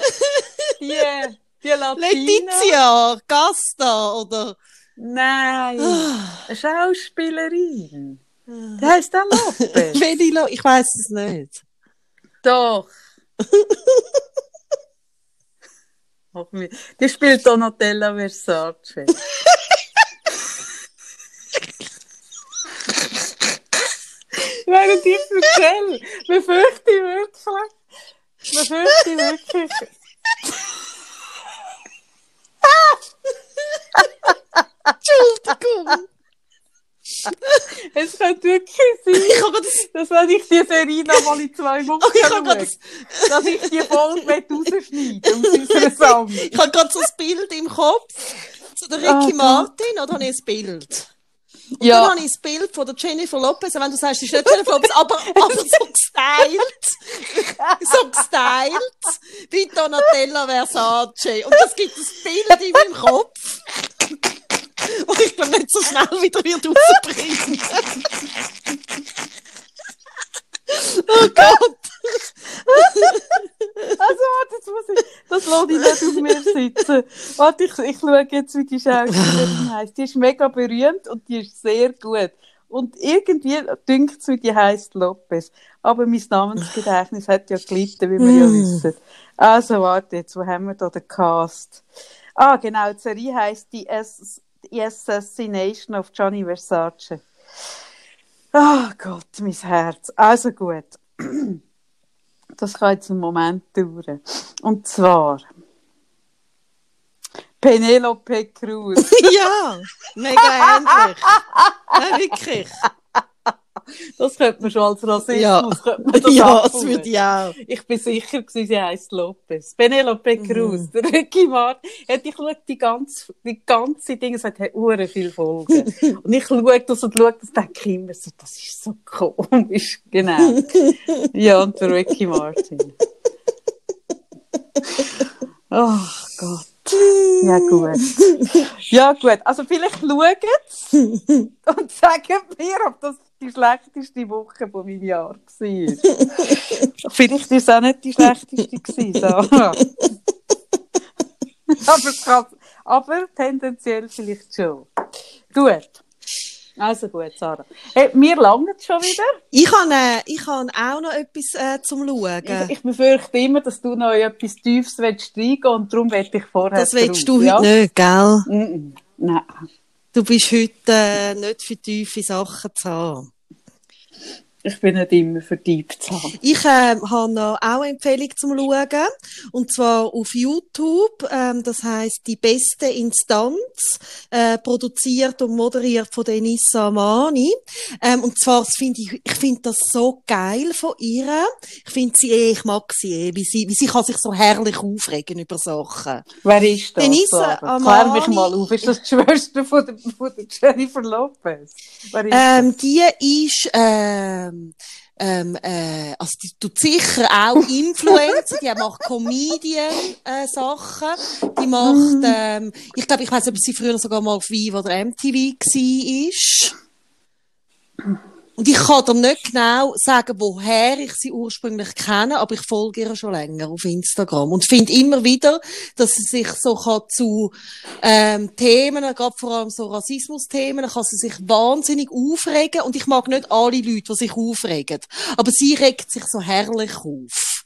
die, die Latina. Letizia Gasta oder... Nein, eine Schauspielerin. Die heisst auch Lopez. ich weiß es nicht. Doch. Die spielt Donatella Versace. Während ich erzähle, befürchte ich wirklich, befürchte ich wirklich. Entschuldigung. Es könnte wirklich sein, Ich das, dass wenn ich die Serie noch mal in zwei Wochen Oh, ich habe das, dass ich die Folge rausschneiden aus unserer Sammlung. ich habe gerade so ein Bild im Kopf zu der Ricky Ah, Martin, oder habe ich ein Bild? Und Ja. dann habe ich das Bild von der Jennifer Lopez, und wenn du sagst, ist nicht Jennifer Lopez, aber, aber so gestylt, so gestylt, wie Donatella Versace. Und das gibt ein Bild in meinem Kopf. Und ich glaube nicht so schnell wieder wird rausbringen. oh Gott. Also, warte, jetzt muss ich, das lasse ich nicht auf mir sitzen. Warte, ich, ich schaue jetzt, wie die Schauspielerin heisst. Die ist mega berühmt und die ist sehr gut. Und irgendwie dünkt es mir, die heisst Lopez. Aber mein Namensgedächtnis hat ja gelitten, wie wir ja wissen. Also, warte, jetzt, wo haben wir da den Cast? Ah, genau, die Serie heisst die, Ass die Assassination of Johnny Versace. Ah Gott, mein Herz. Also gut. Das kann jetzt einen Moment dauern. Und zwar Penelope Cruz. Ja, mega ähnlich. Ja, wirklich. Das könnte man schon als Rassismus. Ja. das Ja, das würde ich auch. Ich bin sicher, gewesen, sie heisst Lopez. Penelope Mhm. Cruz. Der Ricky Martin. Ich schaue die ganze, die ganze Dinge, es hat hure viele Folgen. und ich schaue das und schaue das, denke ich immer so, das ist so komisch. Genau. ja, und der Ricky Martin. Ach Gott. Ja, gut. Ja, gut. Also, vielleicht schaut und sagt mir, ob das die schlechteste Woche von meinem Jahr war. vielleicht war es auch nicht die schlechteste gewesen, Sarah. aber, kann, aber tendenziell vielleicht schon. Gut. Also gut, Sarah. Hey, mir langt es schon wieder. Ich habe, äh, ich habe auch noch etwas äh, zum Schauen. Ich, ich befürchte immer, dass du noch etwas Tiefes willst reingehen und darum werde ich vorher das willst drauf, du ja? heute nicht, gell? -mm. Nein. Du bist heute äh, nicht für tiefe Sachen zu haben. Ich bin nicht immer zu haben. Ich äh, habe noch auch eine Empfehlung zum Schauen. Und zwar auf YouTube. Ähm, das heißt die beste Instanz. Äh, produziert und moderiert von Denisa Amani. Ähm, und zwar finde ich, ich finde das so geil von ihr. Ich finde sie eh, ich mag sie eh, wie sie, wie sie kann sich so herrlich aufregen über Sachen. Wer ist das? Denise Sarah? Klär mich Amani. mal auf. Ist das die Schwester von der, von der Jennifer Lopez? Wer ist Ähm, die ist, ähm, ähm, äh, also die tut sicher auch Influencer, die macht Comedian-Sachen, die macht, ähm, ich glaube, ich weiß nicht, ob sie früher sogar mal auf Viva oder MTV ist. Und ich kann dir nicht genau sagen, woher ich sie ursprünglich kenne, aber ich folge ihr schon länger auf Instagram und finde immer wieder, dass sie sich so kann zu ähm, Themen, gerade vor allem so Rassismus-Themen, kann sie sich wahnsinnig aufregen. Und ich mag nicht alle Leute, die sich aufregen, aber sie regt sich so herrlich auf.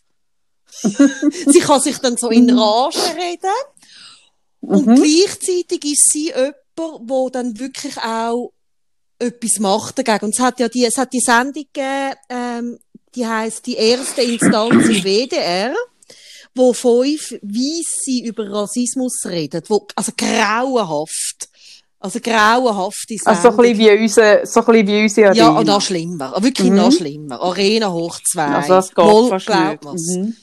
sie kann sich dann so in Rage reden. Und gleichzeitig ist sie jemand, wo dann wirklich auch etwas macht dagegen. Und es hat ja die, es hat die Sendung gegeben, ähm, die heißt die erste Instanz im WDR, wo fünf Weisse über Rassismus redet, wo, also grauenhaft. Also grauenhafte Sendung. Also so ein bisschen wie unser, so ein bisschen wie unsere ja, Arena. und noch schlimmer. Wirklich noch schlimmer. Arena hoch zwei. Also das geht Wohl, fast glaubt nicht. Mhm.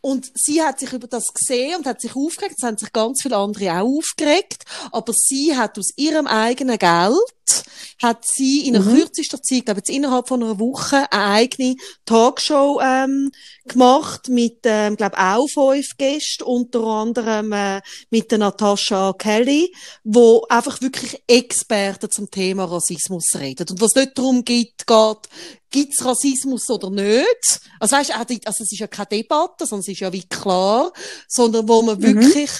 Und sie hat sich über das gesehen und hat sich aufgeregt. Es haben sich ganz viele andere auch aufgeregt. Aber sie hat aus ihrem eigenen Geld, hat sie in der kürzester Zeit, glaube jetzt innerhalb von einer Woche, eine eigene Talkshow ähm, gemacht mit, ähm, glaube auch fünf Gästen, unter anderem äh, mit der Natascha Kelly, wo einfach wirklich Experten zum Thema Rassismus reden. Und was nicht darum geht, geht, gibt's Rassismus oder nicht? Also weißt, also es ist ja keine Debatte, sondern es ist ja wie klar, sondern wo man wirklich,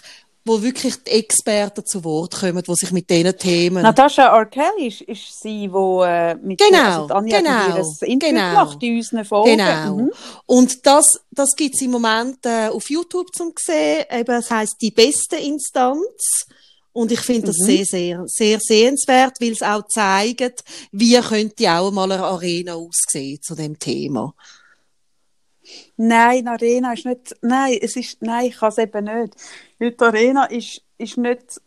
wo wirklich die Experten zu Wort kommen, die sich mit diesen Themen Natascha Arkelli ist, ist sie, die äh, mit Genau, also die genau, ein Interview genau. gemacht in unseren Folgen. Genau. Mhm. Und das, das gibt's im Moment äh, auf YouTube zum sehen. Eben, es heißt die beste Instanz. Und ich finde das Mhm. sehr, sehr, sehr sehenswert, weil es auch zeigt, wie könnte auch mal eine Arena aussehen zu dem Thema. Nein, die Arena ist nicht, nein, es ist, nein, ich kann es eben nicht. Weil die Arena ist, ist nicht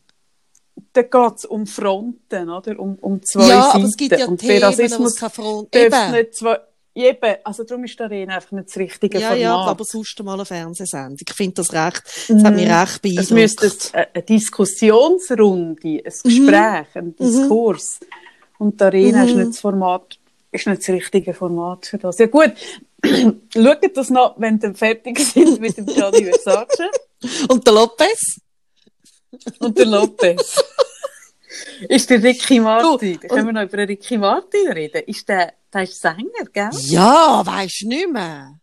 da geht es um Fronten, oder? Um, um zwei ja, Seiten. aber es gibt ja und Themen, wo es keine Front... darf Eben. also darum ist die Arena einfach nicht das richtige Ja, Format. ja, aber sonst mal eine Fernsehsendung. Ich finde das recht, das hat mich recht Mhm. Es beeindruckt. müsste ein- eine Diskussionsrunde, ein Gespräch, ein Diskurs. Und die Arena ist nicht das Format, ist nicht das richtige Format für das. Ja gut, schaut das noch, wenn ihr fertig sind mit dem Gianni Versace Und der Lopez? und der Lopez. ist der Ricky Martin, Du, können wir noch über den Ricky Martin reden. Ist der, der ist Sänger, gell? Ja, weisst du nicht mehr.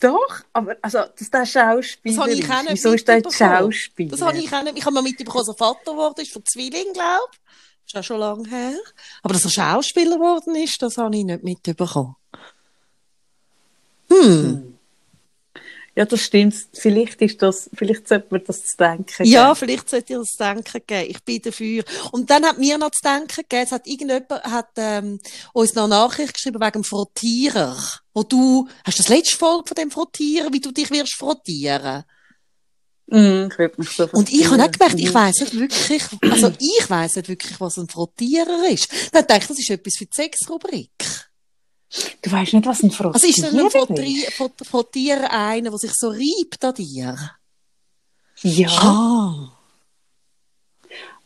Doch, aber also, dass der Schauspieler Das habe ich ist. Wieso ist der. Schauspieler? Das habe ich auch nicht. Ich habe mal mitbekommen, dass er Vater geworden ist von Zwilling, glaube ich. Das ist auch schon lange her. Aber dass er Schauspieler geworden ist, das habe ich nicht mitbekommen. Hm. Ja, das stimmt. Vielleicht ist das, vielleicht sollte man das zu denken Ja, geben. vielleicht sollte ihr das zu denken geben. Ich bin dafür. Und dann hat mir noch zu denken gegeben, es hat irgendjemand, hat, ähm, uns noch eine Nachricht geschrieben wegen dem Frottierer. Wo du, hast du das letzte Folge von dem Frottierer, wie du dich wirst frottieren? Mm, ich mich so Und ich habe auch gemerkt, ich weiss nicht wirklich, also ich weiss nicht wirklich, was ein Frottierer ist. Dann dachte ich, das ist etwas für die Sexrubrik. Du weißt nicht, was ein Frottierer Also ist denn ein ist? Frott- Frottierer einer, der sich so reibt an dir? Ja. Ah.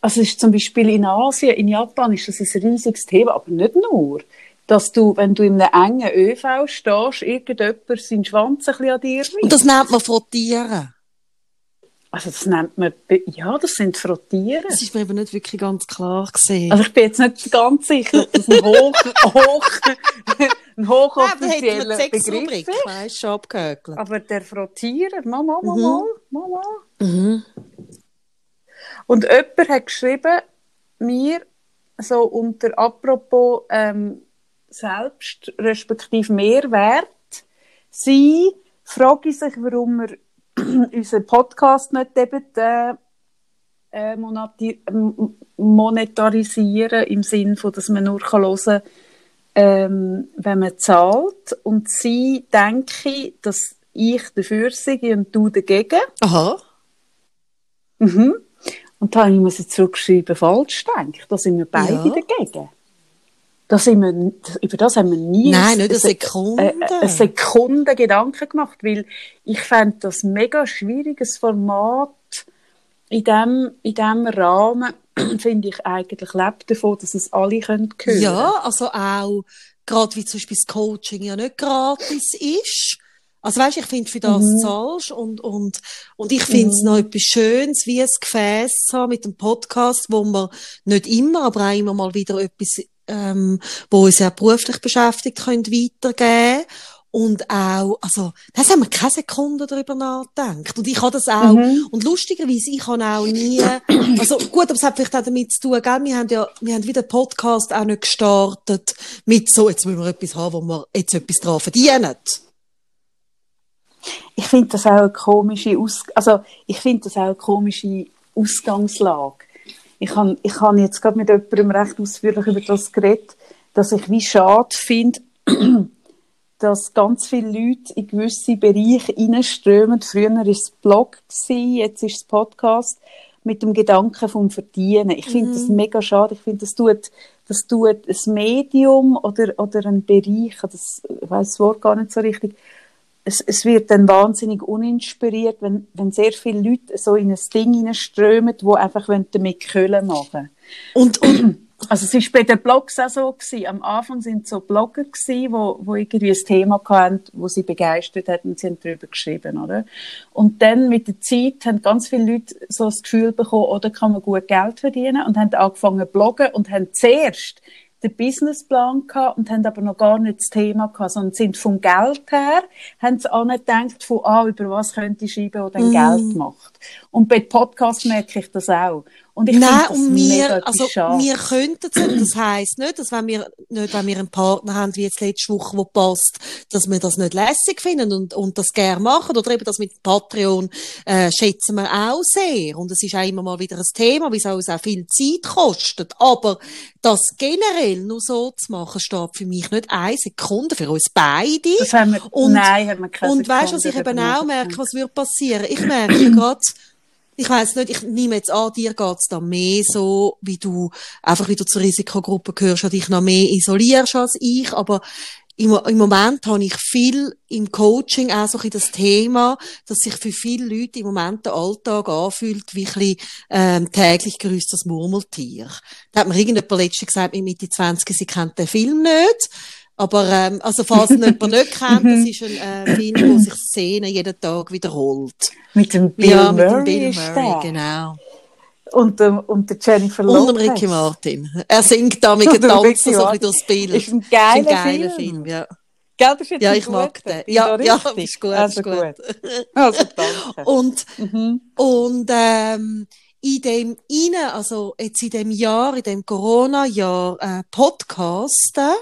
Also ist zum Beispiel in Asien, in Japan ist das ein riesiges Thema, aber nicht nur. Dass du, wenn du in einem engen ÖV stehst, irgendjemand seinen Schwanz ein bisschen an dir reibt. Und das nennt man Frottieren. Also das nennt man, Be- ja, das sind Frottieren. Das ist mir eben nicht wirklich ganz klar gesehen. Also ich bin jetzt nicht ganz sicher, ob das ein hoch, hoch, ein hochoffizieller die Begriff ist. weißt schon abgehökelt. Aber der Frottierer, Mama, Mama, Mama. Mhm. Und jemand hat geschrieben, mir so unter apropos ähm, Selbst, respektive Mehrwert, sie frage sich, warum wir unseren Podcast nicht eben äh, äh, monetarisieren, im Sinn von, dass man nur kann hören ähm, wenn man zahlt. Und sie denke, dass ich dafür sei und du dagegen. Aha. Mhm. Und da habe ich mir so zurückgeschrieben, falsch denke. Da sind wir beide Ja. dagegen. Da sind wir, das- über das haben wir nie Nein, nicht eine Se- Sekunde. äh, eine Sekunde Gedanken gemacht, weil ich fände das mega schwieriges Format in dem, in dem Rahmen, finde ich eigentlich, lebt davon, dass es alle können hören Ja, also auch, gerade wie zum Beispiel das Coaching ja nicht gratis ist. Also weißt, ich finde, für das Mhm. zahlst und, und, und ich finde es noch etwas Schönes, wie ein Gefäß zu haben mit dem Podcast, wo wir nicht immer, aber auch immer mal wieder etwas, ähm, wo uns ja beruflich beschäftigt, können weitergeben. Und auch, also, das haben wir keine Sekunde darüber nachgedacht. Und ich habe das auch, Mhm. und lustigerweise, ich habe auch nie, also gut, aber es hat vielleicht auch damit zu tun, gell? Wir haben ja, wir haben wieder Podcast auch nicht gestartet mit so, jetzt müssen wir etwas haben, wo wir jetzt etwas dran verdienen. Ich finde das auch eine komische Aus also ich finde das auch eine komische Ausgangslage. Ich habe ich han jetzt gerade mit jemandem recht ausführlich über das geredet, dass ich wie schade finde, dass ganz viele Leute in gewisse Bereiche reinströmen. Früher war es Blog, jetzt ist es Podcast, mit dem Gedanken vom Verdienen. Ich finde das mega schade. Ich finde, das tut, das tut ein Medium oder, oder ein Bereich, das, ich weiss das Wort gar nicht so richtig, es, es wird dann wahnsinnig uninspiriert, wenn, wenn sehr viele Leute so in ein Ding hineinströmen, wo einfach wollen damit Köhlen machen Und, und, Also es war bei den Blogs auch so. Gewesen. Am Anfang sind so Blogger, gewesen, wo, wo irgendwie ein Thema hatten, wo sie begeistert hatten und sie haben darüber geschrieben. Oder? Und dann mit der Zeit haben ganz viele Leute so das Gefühl bekommen, oder kann man gut Geld verdienen und haben angefangen zu bloggen und haben zuerst den Businessplan gehabt und haben aber noch gar nicht das Thema gehabt, sondern sind vom Geld her, haben sie auch nicht gedacht, von, ah, über was könnte ich schreiben, der dann Mm. Geld macht. Und bei Podcasts merke ich das auch. Und ich Nein, und wir, also, wir könnten es, das heisst nicht, dass wenn wir, nicht, wenn wir einen Partner haben, wie jetzt letzte Woche, wo passt, dass wir das nicht lässig finden und, und das gerne machen, oder eben das mit Patreon, äh, schätzen wir auch sehr. Und es ist auch immer mal wieder ein Thema, wie es uns auch viel Zeit kostet. Aber das generell nur so zu machen, steht für mich nicht eine Sekunde für uns beide. Das haben wir, Und- nein, haben wir keine Und weißt du, was ich eben auch merke, was würde passieren? Ich merke gerade, ich weiß nicht, ich nehme jetzt an, dir geht's da mehr so, wie du einfach wieder zur Risikogruppe gehörst und dich noch mehr isolierst als ich, aber im, im Moment habe ich viel im Coaching auch so ein das Thema, dass sich für viele Leute im Moment der Alltag anfühlt wie ein bisschen, ähm, täglich grüßt das Murmeltier. Da hat mir irgendjemand letztens gesagt, mit Mitte 20, sie kennt den Film nicht. Aber, ähm, also, falls ihn jemand nicht kennt, das ist ein äh, Film, wo sich Szenen jeden Tag wiederholt. Mit dem Bill ja, Murray. mit dem Bill ist Murray, genau. Und, dem, und der Jennifer Lopez. Und dem Ricky Martin. Er singt da mit dem Tanzen so ein bisschen durchs Bild. Ist ein Ist geiler, ein geiler Film. Film, ja. Gell, das ist Ja, ich mag den. Ja, ja, ist gut, Also ist gut. Also, danke. Und, Mhm. und, ähm, in dem, also, jetzt in dem Jahr, in dem Corona-Jahr, äh, Podcasten,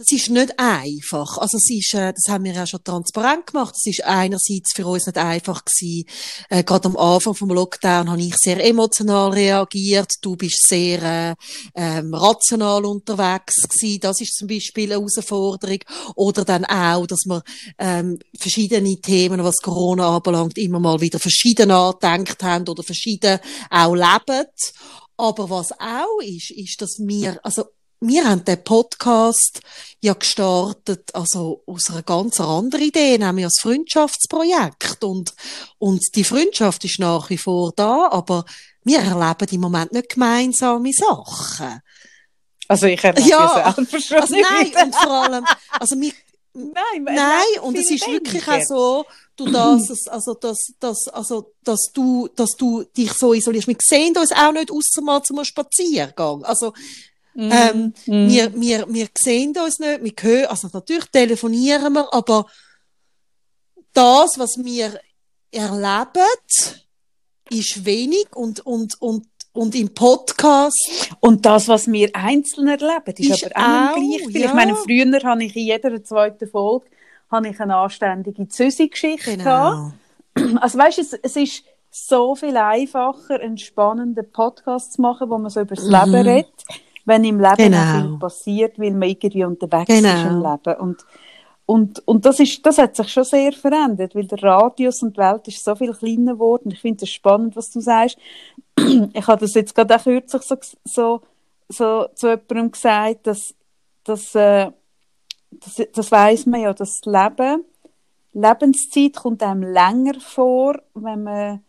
das ist nicht einfach. Also es ist, äh, das haben wir ja schon transparent gemacht. Es ist einerseits für uns nicht einfach gewesen. Äh, Gerade am Anfang vom Lockdown habe ich sehr emotional reagiert. Du bist sehr äh, ähm, rational unterwegs gewesen. Das ist zum Beispiel eine Herausforderung. Oder dann auch, dass man ähm, verschiedene Themen, was Corona anbelangt, immer mal wieder verschieden angedenkt haben oder verschieden auch leben. Aber was auch ist, ist, dass wir, also wir haben den Podcast ja gestartet, also aus einer ganz anderen Idee, nämlich als Freundschaftsprojekt. Und, und die Freundschaft ist nach wie vor da, aber wir erleben im Moment nicht gemeinsame Sachen. Also ich erlebe Ja, selber schon Also nein, und vor allem, also wir, Nein, Nein, und es ist wirklich auch so, du das, also, dass, dass, also, dass du, dass du dich so isolierst. Wir sehen uns auch nicht ausser mal zum Spaziergang. Also, ähm, Mhm. wir, wir, wir sehen uns nicht, wir hören, also natürlich telefonieren wir, aber das, was wir erleben, ist wenig und, und, und, und im Podcast, Und das, was wir einzeln erleben, ist, Ist aber auch, nicht gleich ja. Ich meine, früher habe ich in jeder zweiten Folge habe ich eine anständige Züsi-Geschichte gehabt. genau. Also weißt du, es, es ist so viel einfacher, einen spannenden Podcast zu machen, wo man so über das Mhm. Leben redet, wenn im Leben Genau. viel passiert, weil man irgendwie unterwegs Genau. ist im Leben. Und, und, und das, ist, das hat sich schon sehr verändert, weil der Radius und die Welt ist so viel kleiner geworden. Ich finde es spannend, was du sagst. Ich habe das jetzt gerade auch kürzlich so, so, so zu jemandem gesagt, dass, dass, äh, das, das weiss man ja, das Leben, Lebenszeit kommt einem länger vor, wenn man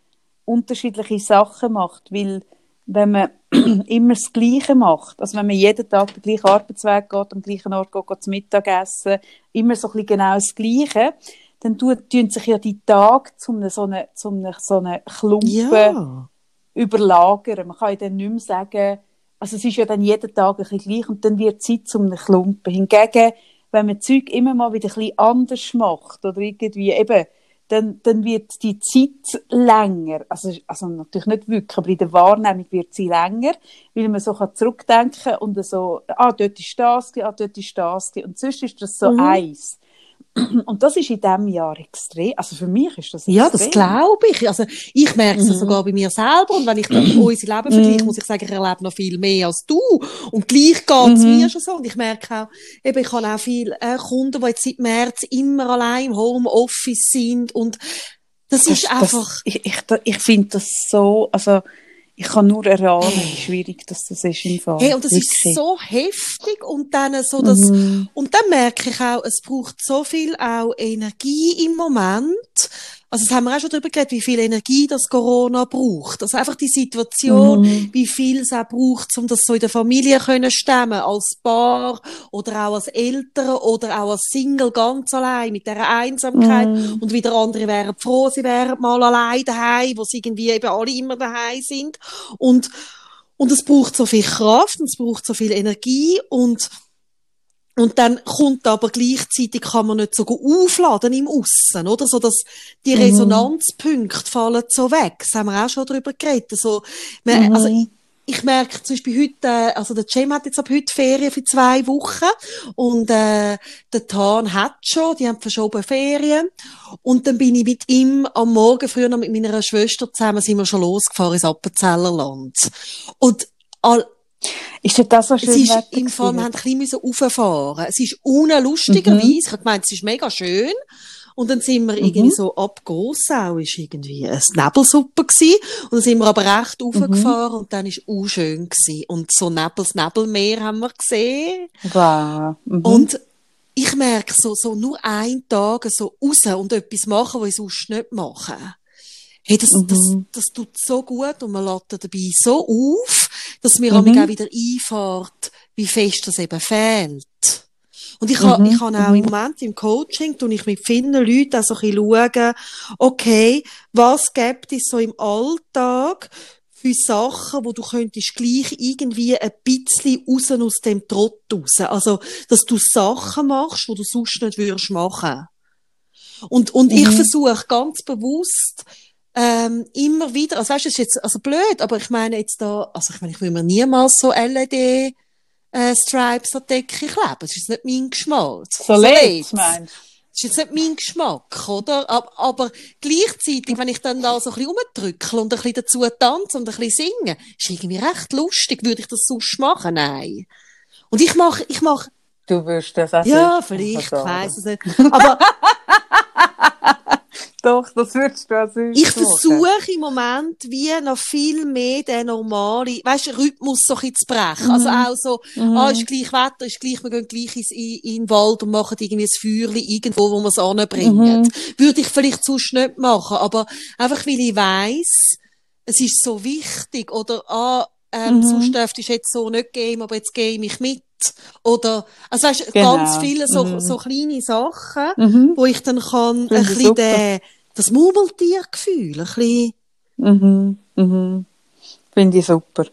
unterschiedliche Sachen macht, weil wenn man immer das Gleiche macht, also wenn man jeden Tag den gleichen Arbeitsweg geht, am gleichen Ort geht, geht zum Mittagessen, immer so ein bisschen genau das Gleiche, dann tun, sich ja die Tage zu einem, so einem, zu einem, so einem Klumpen Ja. überlagern. Man kann ja dann nicht mehr sagen, also es ist ja dann jeden Tag ein bisschen gleich und dann wird die Zeit zu einem Klumpen. Hingegen, wenn man Zeug immer mal wieder ein bisschen anders macht oder irgendwie eben, dann, dann wird die Zeit länger. Also, also natürlich nicht wirklich, aber in der Wahrnehmung wird sie länger, weil man so kann zurückdenken und so, ah, dort ist das, ah, dort ist das, und sonst ist das so Mhm. eins. Und das ist in diesem Jahr extrem. Also für mich ist das extrem. Ja, das glaube ich. Also, ich merke es Mhm. sogar bei mir selber. Und wenn ich dann unser Leben vergleiche, muss ich sagen, ich erlebe noch viel mehr als du. Und gleich geht's Mhm. mir schon so. Und ich merke auch, eben, ich habe auch viele äh, Kunden, die jetzt seit März immer allein im Homeoffice sind. Und das, ist einfach, Das, ich ich, ich finde das so, also ich kann nur erahnen, wie schwierig das, das ist im Fall. hey, und das ist Wirklich. so heftig. Und dann so, dass, Mhm. Und dann merke ich auch, es braucht so viel auch Energie im Moment. Also, das haben wir auch schon darüber geredet, wie viel Energie das Corona braucht. Also einfach die Situation, Mhm. wie viel es auch braucht, um das so in der Familie können stemmen, als Paar oder auch als Eltern oder auch als Single ganz allein mit dieser Einsamkeit. Mhm. Und wieder andere wären froh, sie wären mal allein daheim, wo sie irgendwie eben alle immer daheim sind. Und, und es braucht so viel Kraft und es braucht so viel Energie und und dann kommt aber gleichzeitig kann man nicht so gut aufladen im Aussen, oder? So, dass die Mhm. Resonanzpunkte fallen so weg. Das haben wir auch schon darüber geredet. So, man, Mhm. also, ich, ich merke zum Beispiel heute, äh, also der Cem hat jetzt ab heute Ferien für zwei Wochen und äh, der Tan hat schon, die haben verschoben Ferien und dann bin ich mit ihm am Morgen früher noch mit meiner Schwester zusammen sind wir schon losgefahren ins Appenzellerland und all, Ist denn das so schön es ist Wetter im Fall, wir haben ein bisschen rauffahren. Es ist unten lustigerweise, ich habe gemeint, es ist mega schön. Und dann sind wir mhm. irgendwie so ab Grossau ist irgendwie eine Nebelsuppe gewesen. Und dann sind wir aber recht mhm. aufgefahren und dann ist auch schön gewesen. Und so Nebels, Nebelmeer haben wir gesehen. Wow. Mhm. Und ich merke so, so nur ein Tag so raus und etwas machen, was ich sonst nicht mache. Hey, das, mhm. das, das tut so gut und man lädt dabei so auf, dass mir mhm. auch wieder einfährt, wie fest das eben fehlt. Und ich, mhm. ich habe auch im Moment im Coaching, tue ich mit vielen Leuten auch so ein bisschen schauen, okay, was gibt es so im Alltag für Sachen, wo du könntest gleich irgendwie ein bisschen raus aus dem Trott raus. Also, dass du Sachen machst, wo du sonst nicht würdest machen. Und, und mhm. ich versuche ganz bewusst, ähm, immer wieder, also weißt du, ist jetzt, also blöd, aber ich meine jetzt da, also ich meine, ich will mir niemals so LED, äh, Stripes an die Decke kleben. Das ist nicht mein Geschmack. So, so LED, meinst das ist jetzt nicht mein Geschmack, oder? Aber, aber gleichzeitig, wenn ich dann da so ein bisschen rumdrücke und ein bisschen dazu tanze und ein bisschen singe, ist irgendwie recht lustig. Würde ich das sonst machen? Nein. Und ich mache, ich mache, Du wirst das auch Ja, vielleicht, ich weiss es nicht. Aber, Doch, das würdest du auch sonst Ich versuche im Moment wie noch viel mehr den normalen, weißt, Rhythmus so ein zu brechen. Also mhm. Also auch so, mhm. ah, ist gleich Wetter, ist gleich, wir gehen gleich ins, in, in den Wald und machen irgendwie ein Feuerchen irgendwo, wo wir es anbringen. Mhm. Würde ich vielleicht sonst nicht machen, aber einfach weil ich weiss, es ist so wichtig, oder, ah, ähm, mhm. sonst dürfte ich jetzt so nicht gehen, aber jetzt gehe ich mit. Oder, also weißt, genau. ganz viele so, mhm. so kleine Sachen, mhm. wo ich dann kann, Finde ein bisschen den, das Murmeltiergefühl, ein bisschen. Mhm. Mhm. Finde ich super.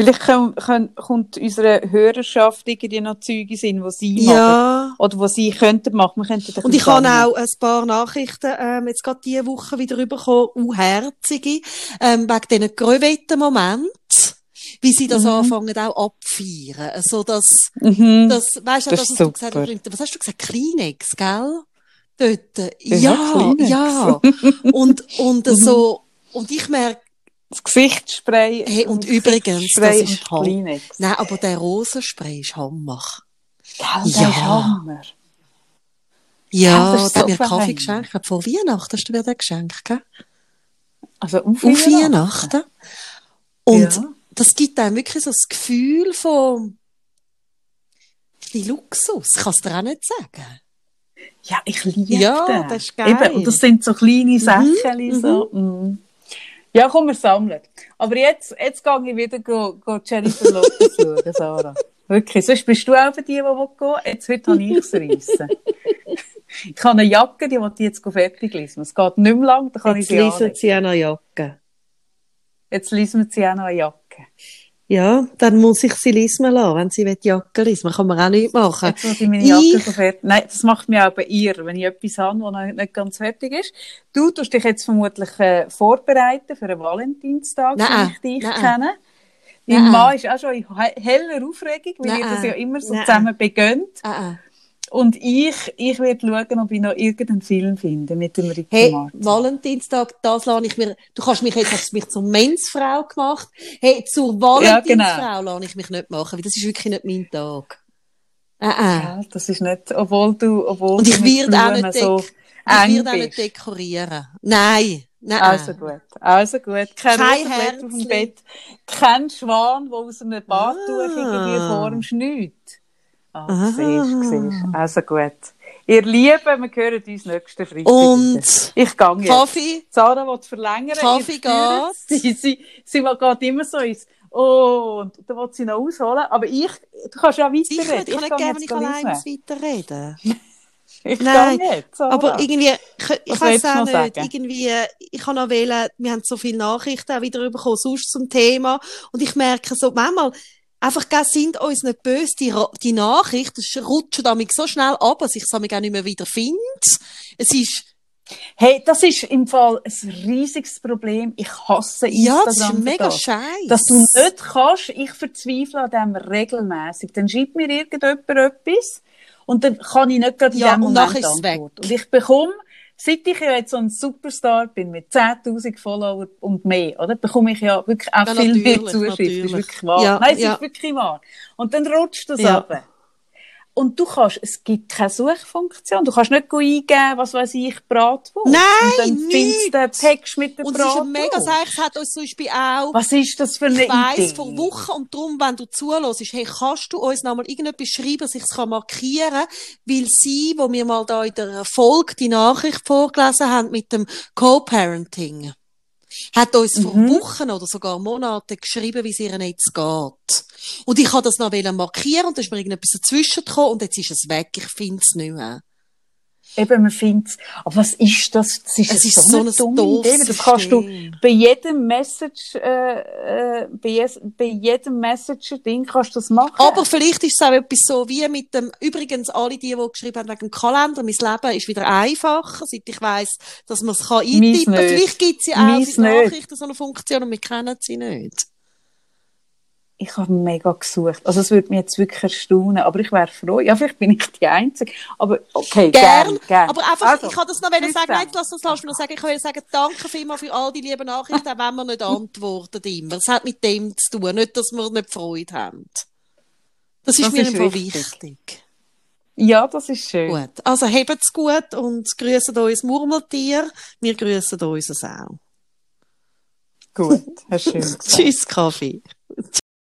Vielleicht können, können, kommt unsere Hörerschaft irgendwie noch Züge sind, die sie ja. machen. Oder die sie könnten machen. Wir könnten Und ich habe auch ein paar Nachrichten, ähm, jetzt gerade diese Woche wieder bekommen, unherzige, ähm, wegen diesen Crevetten-Momenten wie sie das mhm. anfangen auch abfeiern. Also das, mhm. das, weißt du, das, das was du gesagt hast, was hast du gesagt? Kleenex, gell? Dort. Ja, ja. ja. und, und mhm. so, und ich merke, das Gesichtsspray. Hey, und, übrigens, das ist Hammer. Nein, aber der Rosenspray ist Hammer. Gell, ja. ist Hammer. Ja, ja der hat mir Kaffee geschenkt. Vor Weihnachten hast du mir den geschenkt, gell? Also auf Weihnachten? Auf Weihnachten. Und ja das gibt einem wirklich so das Gefühl von ein Luxus. Ich kann es dir auch nicht sagen. Ja, ich liebe ja, den. das ist geil. Eben, und das sind so kleine Sachen. Mhm. So. Mhm. Ja, komm, wir sammeln. Aber jetzt, jetzt gehe ich wieder go, go Jennifer Lopez schauen, Sarah. Wirklich. Sonst bist du auch die, die gehen Jetzt, heute habe ich es reissen. ich habe eine Jacke, die will ich jetzt fertig lesen. Es geht nicht mehr lang, dann kann jetzt ich sie lesen sie auch noch Jacke. Jetzt lesen wir sie auch noch eine Jacke. Ja, dann muss ich sie lesen lassen, wenn sie die Jacke lesen. Man kann man auch nicht machen. Jetzt ich meine Jacke ich... so fertig. Nein, das macht mir auch bei ihr, wenn ich etwas habe, das noch nicht ganz fertig ist. Du tust dich jetzt vermutlich äh, vorbereiten für einen Valentinstag, wie ich dich nein. kenne. Dein Mann ist auch schon in heller Aufregung, weil ihr das ja immer so zusammen begönnt. Nein. Und ich, ich werde schauen, ob ich noch irgendeinen Film finde mit dem Ricky hey, Martin. Valentinstag, das lasse ich mir, du kannst mich jetzt, hast mich zur Mensfrau gemacht. Hey, zur Valentinsfrau ja, genau. lasse ich mich nicht machen, weil das ist wirklich nicht mein Tag. Äh, äh. Ja, das ist nicht, obwohl du, obwohl Und ich werde auch nicht, so ich werde auch nicht dekorieren. Nein. Nein. Also gut, also gut. Kein, Kein Herz auf dem Bett. Kein Schwan, der aus einem Badtuch ah. irgendwie vor dem schnürt. Ah, siehst, siehst. Also gut. Ihr Lieben, wir hören uns nächsten Freitag. Und ich gehe jetzt. Kaffee. Sarah will verlängern. Kaffee geht. Sie, sie, sie geht immer so ins Oh, und dann will sie noch ausholen. Aber ich, du kannst ja weiterreden. Ich, ich kann nicht gerne, wenn ich allein weiterreden Ich Nein, nicht, aber irgendwie, ich, ich weiß auch nicht, sagen? irgendwie, ich kann noch wählen, wir haben so viele Nachrichten auch wieder bekommen, sonst zum Thema, und ich merke so, manchmal, einfach, gell, sind uns nicht böse, die, die Nachricht, das rutscht damit so schnell ab, dass ich es auch nicht mehr wieder finde. Es ist, Hey, das ist im Fall ein riesiges Problem. Ich hasse Instagram. Ja, das ist mega scheiße. Dass du nicht kannst, ich verzweifle an dem regelmäßig. Dann schreibt mir irgendjemand etwas und dann kann ich nicht gerade in ja, dem Moment antworten. Und ich bekomme seit ich ja jetzt so ein Superstar bin mit 10.000 Follower und mehr, oder, bekomme ich ja wirklich auch ja, viel mehr Zuschriften. Das ist wirklich wahr. Ja, Nein, es ja. ist wirklich wahr. Und dann rutscht das ja. runter. Und du kannst, es gibt keine Suchfunktion. Du kannst nicht eingeben, was weiß ich, Bratwurst. Nein, und dann findest du den Text mit der Und es ist ein mega Sache, es hat uns zum Beispiel auch, Was ist das für eine ich weiss, Idee? vor Wochen und darum, wenn du zuhörst, hey, kannst du uns noch mal irgendetwas schreiben, dass ich es markieren kann, weil sie, wo wir mal da in der Folge die Nachricht vorgelesen haben mit dem Co-Parenting, hat uns vor Mhm. Wochen oder sogar Monaten geschrieben, wie es ihr jetzt geht. Und ich habe das noch markieren und da ist mir irgendetwas dazwischen gekommen und jetzt ist es weg. Ich finde es nicht mehr. Eben, man findet Aber was ist das? Das ist, Es ist so, so eine ein dumme Idee. Das kannst du bei jedem Message, äh, äh, bei, jes, bei jedem Messenger-Ding kannst du das machen. Aber vielleicht ist es auch etwas so wie mit dem, übrigens alle die, die geschrieben haben wegen dem Kalender, mein Leben ist wieder einfacher, seit ich weiss, dass man es kann eintippen. Vielleicht gibt es ja auch Meins für. Nachrichten so eine Funktion und wir kennen sie nicht. Ich habe mega gesucht. Also, es würde mich jetzt wirklich erstaunen. Aber ich wäre froh. Ja, vielleicht bin ich die Einzige. Aber, okay, Gern, gern, gern. aber einfach, Also, ich kann das noch sagen, zusammen. nein, lass das lass noch sagen, ich will sagen, danke vielmals für all die lieben Nachrichten, auch wenn wir nicht antworten immer. Es hat mit dem zu tun, nicht, dass wir nicht Freude haben. Das ist Das mir ist einfach wichtig. wichtig. Ja, das ist schön. Gut. Also, habt's gut und grüßen uns Murmeltier. Wir grüßen uns auch. Gut, hast schön. Tschüss, Kaffee.